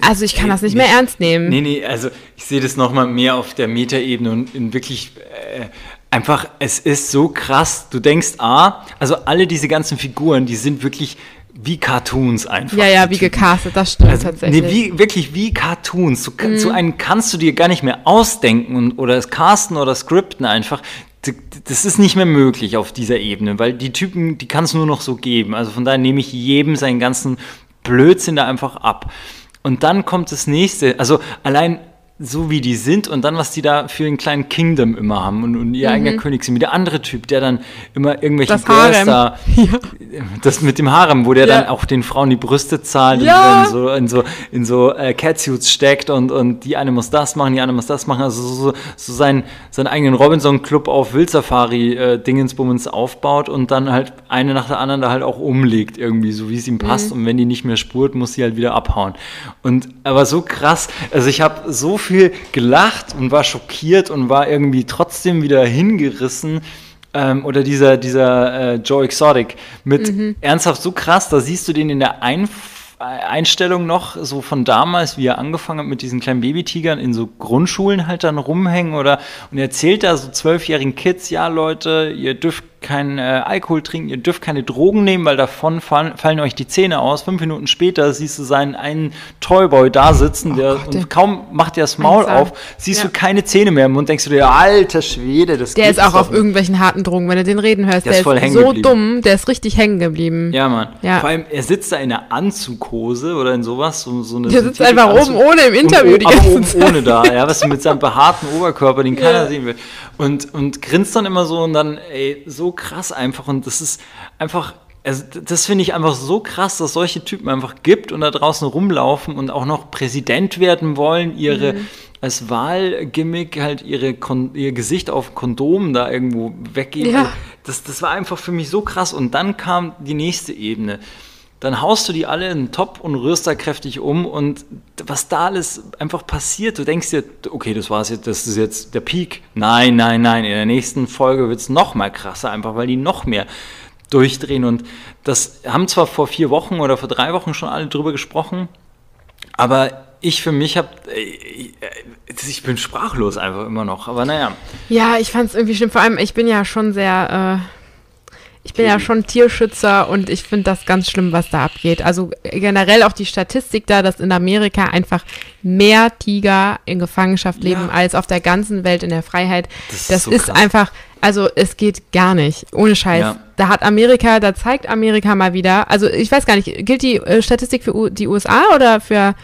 Also ich kann nee, das nicht, mehr ernst nehmen. Nee, nee, also ich sehe das nochmal mehr auf der Metaebene und in wirklich äh, einfach, es ist so krass. Du denkst, ah, also alle diese ganzen Figuren, die sind wirklich wie Cartoons einfach. Ja, ja, wie gecastet, das stimmt also, tatsächlich. Nee, wie, wirklich wie Cartoons. So, mhm. so einen kannst du dir gar nicht mehr ausdenken und, oder casten oder scripten einfach. Das ist nicht mehr möglich auf dieser Ebene, weil die Typen, die kann es nur noch so geben. Also von daher nehme ich jedem seinen ganzen Blödsinn da einfach ab. Und dann kommt das nächste. Also allein so wie die sind und dann, was die da für einen kleinen Kingdom immer haben und, und ihr mhm. eigener König sind. Wie der andere Typ, der dann immer irgendwelche Girls da, ja. das mit dem Harem, wo der ja. dann auch den Frauen die Brüste zahlt ja. und in so, in so, in so äh, Catsuits steckt und, und die eine muss das machen, die andere muss das machen. Also so, so, so seinen, seinen eigenen Robinson-Club auf Wildsafari-Dingensbummens äh, aufbaut und dann halt eine nach der anderen da halt auch umlegt irgendwie, so wie es ihm passt. Mhm. Und wenn die nicht mehr spurt, muss sie halt wieder abhauen. Und aber so krass, also ich habe so viel gelacht und war schockiert und war irgendwie trotzdem wieder hingerissen. Ähm, oder dieser, dieser äh, Joe Exotic mit mhm. ernsthaft so krass, da siehst du den in der Einf Einstellung noch so von damals, wie er angefangen hat mit diesen kleinen Babytigern in so Grundschulen halt dann rumhängen oder und er erzählt da so zwölfjährigen Kids, ja Leute, ihr dürft keinen äh, Alkohol trinken, ihr dürft keine Drogen nehmen, weil davon fallen, fallen, euch die Zähne aus. Fünf Minuten später siehst du seinen einen Toyboy da sitzen, oh der, Gott, und kaum macht er das Maul auf, siehst ja. du keine Zähne mehr im Mund, denkst du dir, alter Schwede, das Der ist auch auf nicht. irgendwelchen harten Drogen, wenn du den reden hörst, der, der ist, voll ist so geblieben. dumm, der ist richtig hängen geblieben. Ja, Mann. Ja. Vor allem, er sitzt da in einer Anzughose oder in sowas, so, so eine Der sitzt einfach oben ohne im Interview und, die ganze oben Zeit. ohne da, ja, was mit seinem behaarten Oberkörper, den keiner sehen will. Und, und grinst dann immer so und dann, ey, so krass einfach. Und das ist einfach, also das finde ich einfach so krass, dass solche Typen einfach gibt und da draußen rumlaufen und auch noch Präsident werden wollen, ihre mhm. als Wahlgimmick halt ihre ihr Gesicht auf Kondomen da irgendwo weggeben. Ja. Das, das war einfach für mich so krass. Und dann kam die nächste Ebene dann haust du die alle in den Topf und rührst da kräftig um und was da alles einfach passiert, du denkst dir, okay, das war's jetzt, das ist jetzt der Peak. Nein, nein, nein, in der nächsten Folge wird es noch mal krasser, einfach weil die noch mehr durchdrehen und das haben zwar vor vier Wochen oder vor drei Wochen schon alle drüber gesprochen, aber ich für mich habe, äh, ich bin sprachlos einfach immer noch, aber naja. Ja, ich fand es irgendwie schlimm, vor allem ich bin ja schon sehr... Äh ich bin ja schon Tierschützer und ich finde das ganz schlimm, was da abgeht. Also generell auch die Statistik da, dass in Amerika einfach mehr Tiger in Gefangenschaft leben Ja. als auf der ganzen Welt in der Freiheit. Das Das, ist so ist krass. einfach, also es geht gar nicht. Ohne Scheiß. Ja. Da hat Amerika, da zeigt Amerika mal wieder, also ich weiß gar nicht, gilt die äh, Statistik für U die USA oder für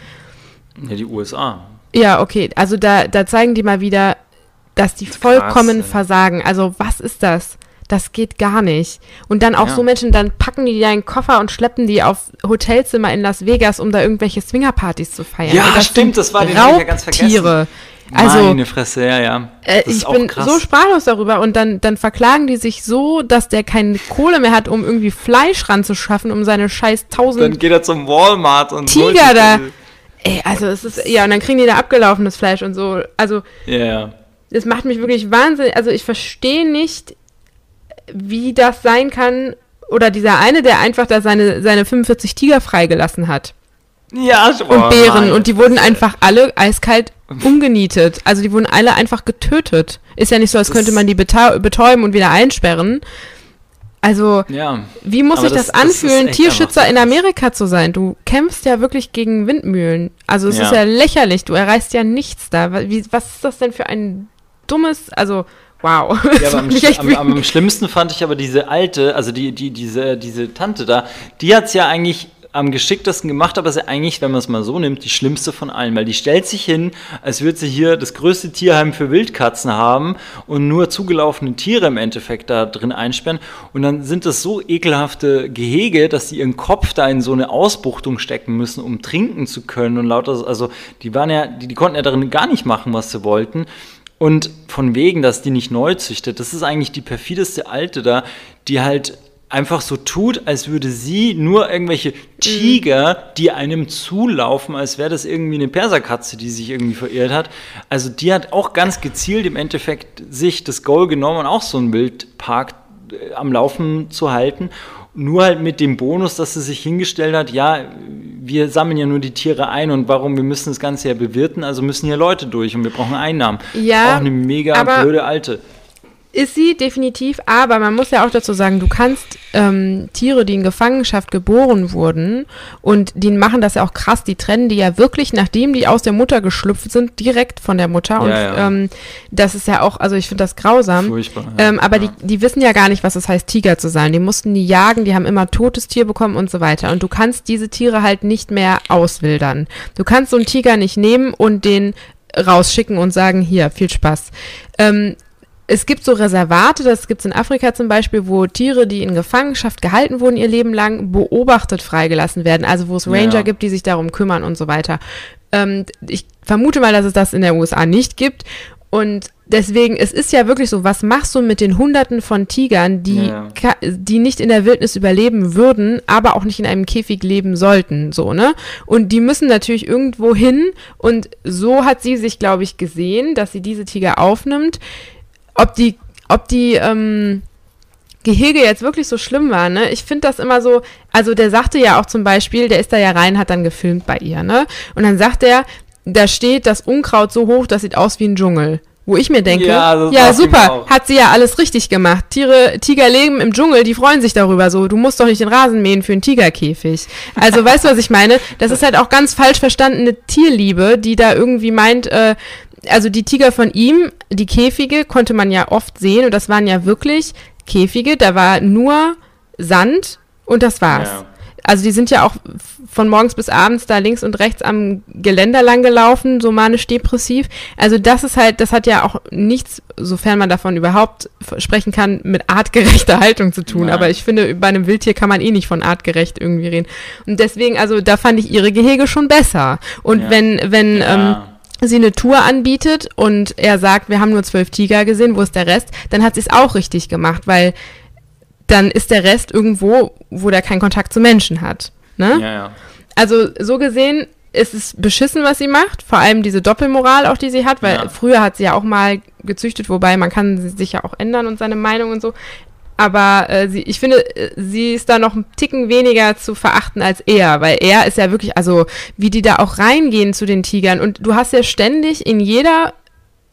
Ja, die USA. ja, okay. Also da, da zeigen die mal wieder, dass die vollkommen ey. versagen. Also was ist das? Das geht gar nicht. Und dann auch Ja. so Menschen, dann packen die da einen Koffer und schleppen die auf Hotelzimmer in Las Vegas, um da irgendwelche Swingerpartys zu feiern. Ja, das stimmt, das war- den ich ja ganz vergessen. Raubtiere. Also Meine Fresse, ja, ja. äh, ich bin krass. so sprachlos darüber und dann, dann verklagen die sich so, dass der keine Kohle mehr hat, um irgendwie Fleisch ranzuschaffen, um seine scheiß tausend Dann geht er zum Walmart und Tiger da. Ey, also es ist, ja, und dann kriegen die da abgelaufenes Fleisch und so. Also Ja, ja. das macht mich wirklich wahnsinnig. Also ich verstehe nicht, wie das sein kann. Oder dieser eine, der einfach da seine, seine 45 Tiger freigelassen hat. Ja, Und oh, Bären. Mann. Und die wurden einfach alle eiskalt umgenietet. Also die wurden alle einfach getötet. Ist ja nicht so, als Das- könnte man die betäuben und wieder einsperren. Also, Ja. wie muss sich das, das- das anfühlen, echt Tierschützer in so. Amerika zu sein? Du kämpfst ja wirklich gegen Windmühlen. Also es Ja. ist ja lächerlich, du erreichst ja nichts da. Wie, was ist das denn für ein dummes, also wow. Ja, am, am, wütend. am schlimmsten fand ich aber diese alte, also die, die, diese, diese Tante da, die hat es ja eigentlich am geschicktesten gemacht, aber ist ja eigentlich, wenn man es mal so nimmt, die schlimmste von allen, weil die stellt sich hin, als würde sie hier das größte Tierheim für Wildkatzen haben und nur zugelaufene Tiere im Endeffekt da drin einsperren. Und dann sind das so ekelhafte Gehege, dass sie ihren Kopf da in so eine Ausbuchtung stecken müssen, um trinken zu können und lauter, also die waren ja, die, die konnten ja darin gar nicht machen, was sie wollten. Und von wegen, dass die nicht neu züchtet, das ist eigentlich die perfideste Alte da, die halt einfach so tut, als würde sie nur irgendwelche Tiger, die einem zulaufen, als wäre das irgendwie eine Perserkatze, die sich irgendwie verirrt hat. Also die hat auch ganz gezielt im Endeffekt sich das Goal genommen auch so einen Wildpark äh, am Laufen zu halten. Nur halt mit dem Bonus, dass sie sich hingestellt hat, ja, wir sammeln ja nur die Tiere ein und warum, wir müssen das Ganze ja bewirten, also müssen hier Leute durch und wir brauchen Einnahmen. Ja, Auch eine mega blöde Alte. Ist sie definitiv, aber man muss ja auch dazu sagen, du kannst ähm, Tiere, die in Gefangenschaft geboren wurden und die machen das ja auch krass, die trennen die ja wirklich, nachdem die aus der Mutter geschlüpft sind, direkt von der Mutter. und Ja. Ähm, das ist ja auch, also ich finde das grausam. Furchtbar. ja. Ähm, aber die, die wissen ja gar nicht, was es heißt, Tiger zu sein. Die mussten die jagen, die haben immer totes Tier bekommen und so weiter. Und du kannst diese Tiere halt nicht mehr auswildern. Du kannst so einen Tiger nicht nehmen und den rausschicken und sagen, hier, viel Spaß. Ähm, es gibt so Reservate, das gibt es in Afrika zum Beispiel, wo Tiere, die in Gefangenschaft gehalten wurden ihr Leben lang, beobachtet freigelassen werden. Also wo es Ranger ja. gibt, die sich darum kümmern und so weiter. Ähm, ich vermute mal, dass es das in der USA nicht gibt. Und deswegen, es ist ja wirklich so, was machst du mit den Hunderten von Tigern, die, Ja. die nicht in der Wildnis überleben würden, aber auch nicht in einem Käfig leben sollten, so, ne? Und die müssen natürlich irgendwo hin und so hat sie sich, glaube ich, gesehen, dass sie diese Tiger aufnimmt. Ob die, ob die, ähm, Gehege jetzt wirklich so schlimm war, ne? Ich finde das immer so, also der sagte ja auch zum Beispiel, der ist da ja rein, hat dann gefilmt bei ihr, ne? Und dann sagt er, da steht das Unkraut so hoch, das sieht aus wie ein Dschungel. Wo ich mir denke, Ja, ja, super, hat sie ja alles richtig gemacht. Tiere, Tiger leben im Dschungel, die freuen sich darüber so. Du musst doch nicht den Rasen mähen für einen Tigerkäfig. Also, weißt du, was ich meine? Das ist halt auch ganz falsch verstandene Tierliebe, die da irgendwie meint, äh, also die Tiger von ihm, die Käfige, konnte man ja oft sehen und das waren ja wirklich Käfige, da war nur Sand und das war's. Ja. Also die sind ja auch von morgens bis abends da links und rechts am Geländer lang gelaufen, so manisch-depressiv. Also das ist halt, das hat ja auch nichts, sofern man davon überhaupt sprechen kann, mit artgerechter Haltung zu tun. Nein. Aber ich finde, bei einem Wildtier kann man eh nicht von artgerecht irgendwie reden. Und deswegen, also da fand ich ihre Gehege schon besser. Und Ja. wenn, wenn, ähm, Ja. sie eine Tour anbietet und er sagt, wir haben nur zwölf Tiger gesehen, wo ist der Rest, dann hat sie es auch richtig gemacht, weil dann ist der Rest irgendwo, wo der keinen Kontakt zu Menschen hat. Ne? ja, ja. Also so gesehen ist es beschissen, was sie macht, vor allem diese Doppelmoral auch, die sie hat, weil Ja. früher hat sie ja auch mal gezüchtet, wobei man kann sich ja auch ändern und seine Meinung und so. Aber äh, sie, ich finde, äh, sie ist da noch einen Ticken weniger zu verachten als er, weil er ist ja wirklich, also wie die da auch reingehen zu den Tigern und du hast ja ständig in jeder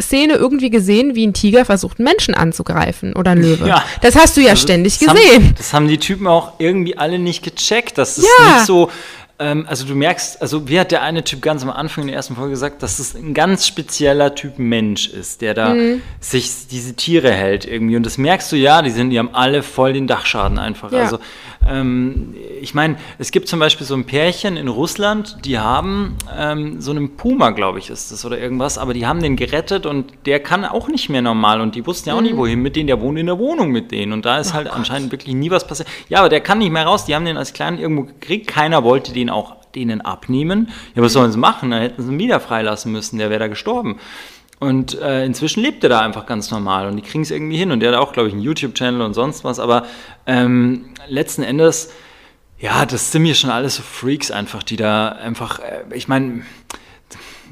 Szene irgendwie gesehen, wie ein Tiger versucht, einen Menschen anzugreifen oder ein Löwe. Ja. Das hast du ja Also, ständig das gesehen. Haben, das haben die Typen auch irgendwie alle nicht gecheckt. Das ist Ja. nicht so. Ähm, also du merkst, also wie hat der eine Typ ganz am Anfang in der ersten Folge gesagt, dass es ein ganz spezieller Typ Mensch ist, der da Mhm. sich diese Tiere hält irgendwie. Und das merkst du ja, die sind, die haben alle voll den Dachschaden einfach. Ja. Also ähm, ich meine, es gibt zum Beispiel so ein Pärchen in Russland, die haben ähm, so einen Puma, glaube ich, ist das oder irgendwas, aber die haben den gerettet und der kann auch nicht mehr normal und die wussten ja auch Mhm. nicht, wohin mit denen, der wohnt in der Wohnung mit denen und da ist Oh halt anscheinend wirklich nie was passiert. Ja, aber der kann nicht mehr raus, die haben den als Kleinen irgendwo gekriegt, keiner wollte den auch denen abnehmen. Ja, was sollen sie machen? Dann hätten sie ihn wieder freilassen müssen, der wäre da gestorben. Und äh, inzwischen lebt er da einfach ganz normal und die kriegen es irgendwie hin. Und der hat auch, glaube ich, einen YouTube-Channel und sonst was. Aber ähm, letzten Endes, ja, das sind mir schon alles so Freaks einfach, die da einfach, äh, ich meine,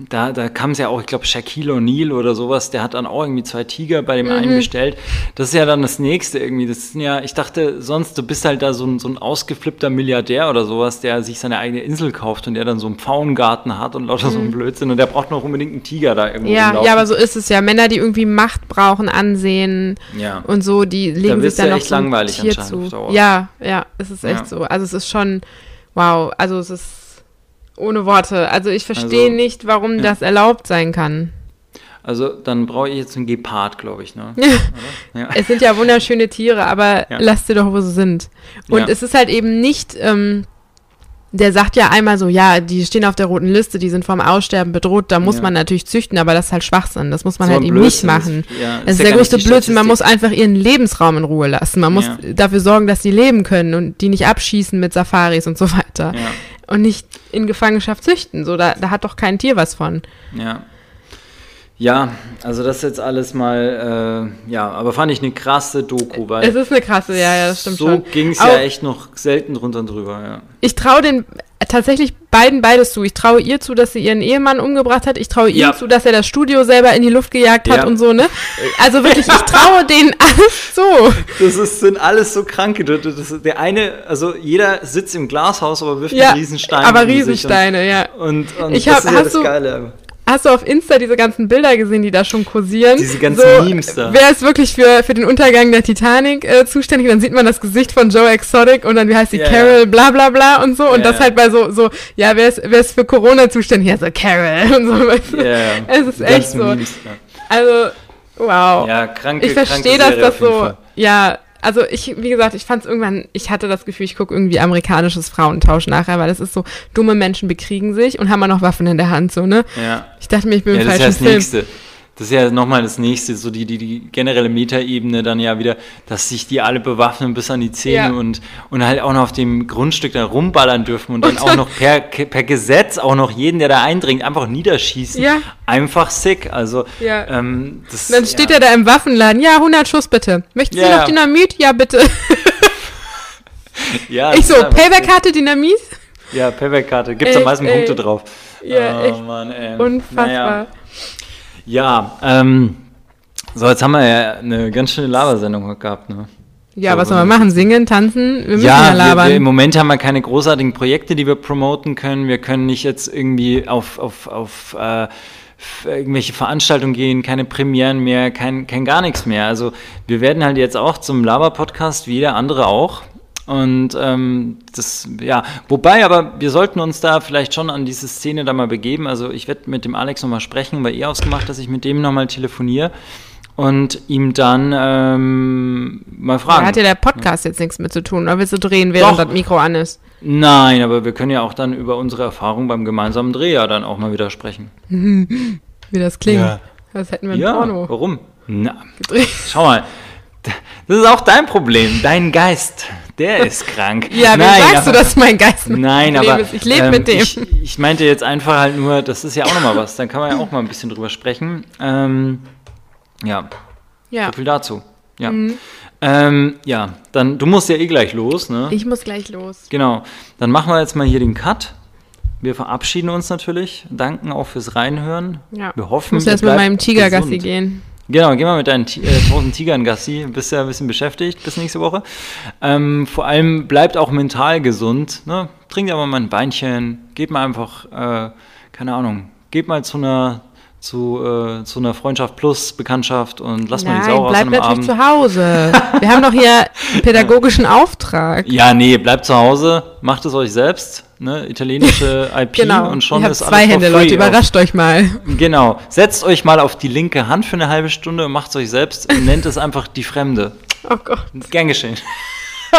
da, da kam es ja auch, ich glaube, Shaquille O'Neal oder sowas, der hat dann auch irgendwie zwei Tiger bei dem einen bestellt. Das ist ja dann das nächste irgendwie. Das sind ja, ich dachte sonst, du bist halt da so ein, so ein ausgeflippter Milliardär oder sowas, der sich seine eigene Insel kauft und der dann so einen Pfauengarten hat und lauter so einen Blödsinn und der braucht noch unbedingt einen Tiger da irgendwo Ja, ja, aber so ist es ja. Männer, die irgendwie Macht brauchen, Ansehen Ja. und so, die legen sich wird's dann ja noch echt so langweilig Tier zu. Ja, ja, es ist echt Ja. so. Also es ist schon, wow, also es ist ohne Worte. Also ich verstehe Also, nicht, warum ja. das erlaubt sein kann. Also dann brauche ich jetzt einen Gepard, glaube ich, ne? Ja. Es sind ja wunderschöne Tiere, aber Ja. lasst sie doch, wo sie sind. Und Ja. es ist halt eben nicht, ähm, der sagt ja einmal so, ja, die stehen auf der roten Liste, die sind vom Aussterben bedroht, da muss Ja. man natürlich züchten, aber das ist halt Schwachsinn, das muss man So halt eben nicht Blödsinn, machen. ja, Das ist ja der größte Blödsinn, man muss einfach ihren Lebensraum in Ruhe lassen. Man muss Ja. dafür sorgen, dass sie leben können und die nicht abschießen mit Safaris und so weiter. Und nicht in Gefangenschaft züchten, so, da, da hat doch kein Tier was von. Ja. Ja, also das ist jetzt alles mal, äh, ja, aber fand ich eine krasse Doku, weil Es ist eine krasse, ja, ja, das stimmt so schon. ging es ja echt noch selten drunter und drüber, ja. Ich traue den tatsächlich beiden beides zu. Ich traue ihr zu, dass sie ihren Ehemann umgebracht hat. Ich traue Ja. ihm zu, dass er das Studio selber in die Luft gejagt hat Ja. und so, ne? Also wirklich, ich traue denen alles zu. Das ist, sind alles so kranke. Das, das, der eine, also jeder sitzt im Glashaus, aber wirft Ja, einen Riesenstein. aber Riesensteine, ja. Und, und, Ich das hab- ist ja das du- Geile. Hast du auf Insta diese ganzen Bilder gesehen, die da schon kursieren? Diese ganzen Memes da. Wer ist wirklich für, für den Untergang der Titanic äh, zuständig? Dann sieht man das Gesicht von Joe Exotic und dann, wie heißt die, Ja, Carol, bla bla bla und so. Und Ja, das halt bei so, so, ja, wer ist, wer ist für Corona zuständig? Ja, so Carol und so. Weißt du? Ja, ja. Es ist echt so. Memes, ja. Also, wow. Ja, kranke, ich verstehe kranke das, so. Fall. Ja, also ich, wie gesagt, ich fand es irgendwann, ich hatte das Gefühl, ich gucke irgendwie amerikanisches Frauentausch nachher, weil das ist so, dumme Menschen bekriegen sich und haben auch noch Waffen in der Hand, so, ne? Ja. Ich dachte mir, ich bin Ja, im das ist ja falschen das Film. Nächste. Das ist ja nochmal das Nächste, so die, die, die generelle Metaebene dann ja wieder, dass sich die alle bewaffnen bis an die Zähne Ja. und, und halt auch noch auf dem Grundstück da rumballern dürfen und dann Und auch dann- noch per, per Gesetz auch noch jeden, der da eindringt, einfach niederschießen. Ja. Einfach sick. Also, Ja. ähm, das Dann steht er da im Waffenladen. Ja, 100 Schuss bitte. Möchten Sie noch. Dynamit? Ja, bitte. Ja, ich so, Payback-Karte, Dynamit? Ja, Payback-Karte. Gibt es am meisten ey. Punkte drauf. Ja, oh, echt Mann, ey. Unfassbar. Naja. Ja, ähm, so, jetzt haben wir ja eine ganz schöne Labersendung gehabt, ne? Ja, So, was soll man machen? Singen, tanzen? Wir müssen Ja, ja, wir, labern. wir, im Moment haben wir keine großartigen Projekte, die wir promoten können. Wir können nicht jetzt irgendwie auf, auf, auf äh, irgendwelche Veranstaltungen gehen, keine Premieren mehr, kein, kein gar nichts mehr. Also wir werden halt jetzt auch zum Laber-Podcast, wie jeder andere auch. Und ähm, das, ja, wobei, aber wir sollten uns da vielleicht schon an diese Szene da mal begeben. Also ich werde mit dem Alex nochmal sprechen, weil ihr ausgemacht, dass ich mit dem nochmal telefoniere und ihm dann ähm, mal fragen. Da hat ja der Podcast jetzt nichts mit zu tun. Oder willst du drehen, während Doch. das Mikro an ist? Nein, aber wir können ja auch dann über unsere Erfahrung beim gemeinsamen Dreh ja dann auch mal wieder sprechen. Wie das klingt. Ja. Das hätten wir im Ja, Porno warum? Na, gedreht. schau mal. Das ist auch dein Problem. Dein Geist, der ist krank. Ja, wie Nein, sagst du, aber- dass mein Geist ein Nein, aber ist? Ich lebe ähm, mit dem. Ich, ich meinte jetzt einfach halt nur, das ist ja auch nochmal was. Dann kann man ja auch mal ein bisschen drüber sprechen. Ähm, ja, ja. so viel dazu. Ja. Ähm, ja, dann, du musst ja eh gleich los, ne? Ich muss gleich los. Genau. Dann machen wir jetzt mal hier den Cut. Wir verabschieden uns natürlich, danken auch fürs Reinhören. Ja. Wir Ich hoffen, muss ihr erst mit meinem Tigergassi gehen. Genau, geh mal mit deinen äh, tausend Tigern Gassi. Bist ja ein bisschen beschäftigt bis nächste Woche. Ähm, vor allem bleibt auch mental gesund. Ne? Trinkt aber mal ein Weinchen. Geht mal einfach, äh, keine Ahnung, geht mal zu einer zu, äh, zu einer Freundschaft plus Bekanntschaft und lass mal die Nein, Sau raus an einem natürlich zu Hause. Wir haben doch hier einen pädagogischen Auftrag. Ja, nee, bleibt zu Hause, macht es euch selbst, ne? Italienische IP Genau. und schon Ihr habt ist alles zwei Hände, Leute. auf- Überrascht euch mal. Genau. Setzt euch mal auf die linke Hand für eine halbe Stunde und macht es euch selbst und nennt es einfach die Fremde. Oh Gott. Gern geschehen.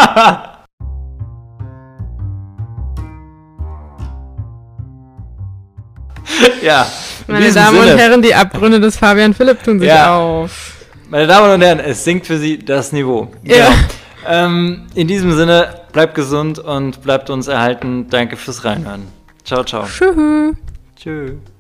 ja. in Meine Damen Sinne, und Herren, die Abgründe des Fabian Philipp tun sich Ja. auf. Meine Damen und Herren, es sinkt für Sie das Niveau. Ja. Ähm, in diesem Sinne, bleibt gesund und bleibt uns erhalten. Danke fürs Reinhören. Ciao, ciao. Tschüss. Tschüss.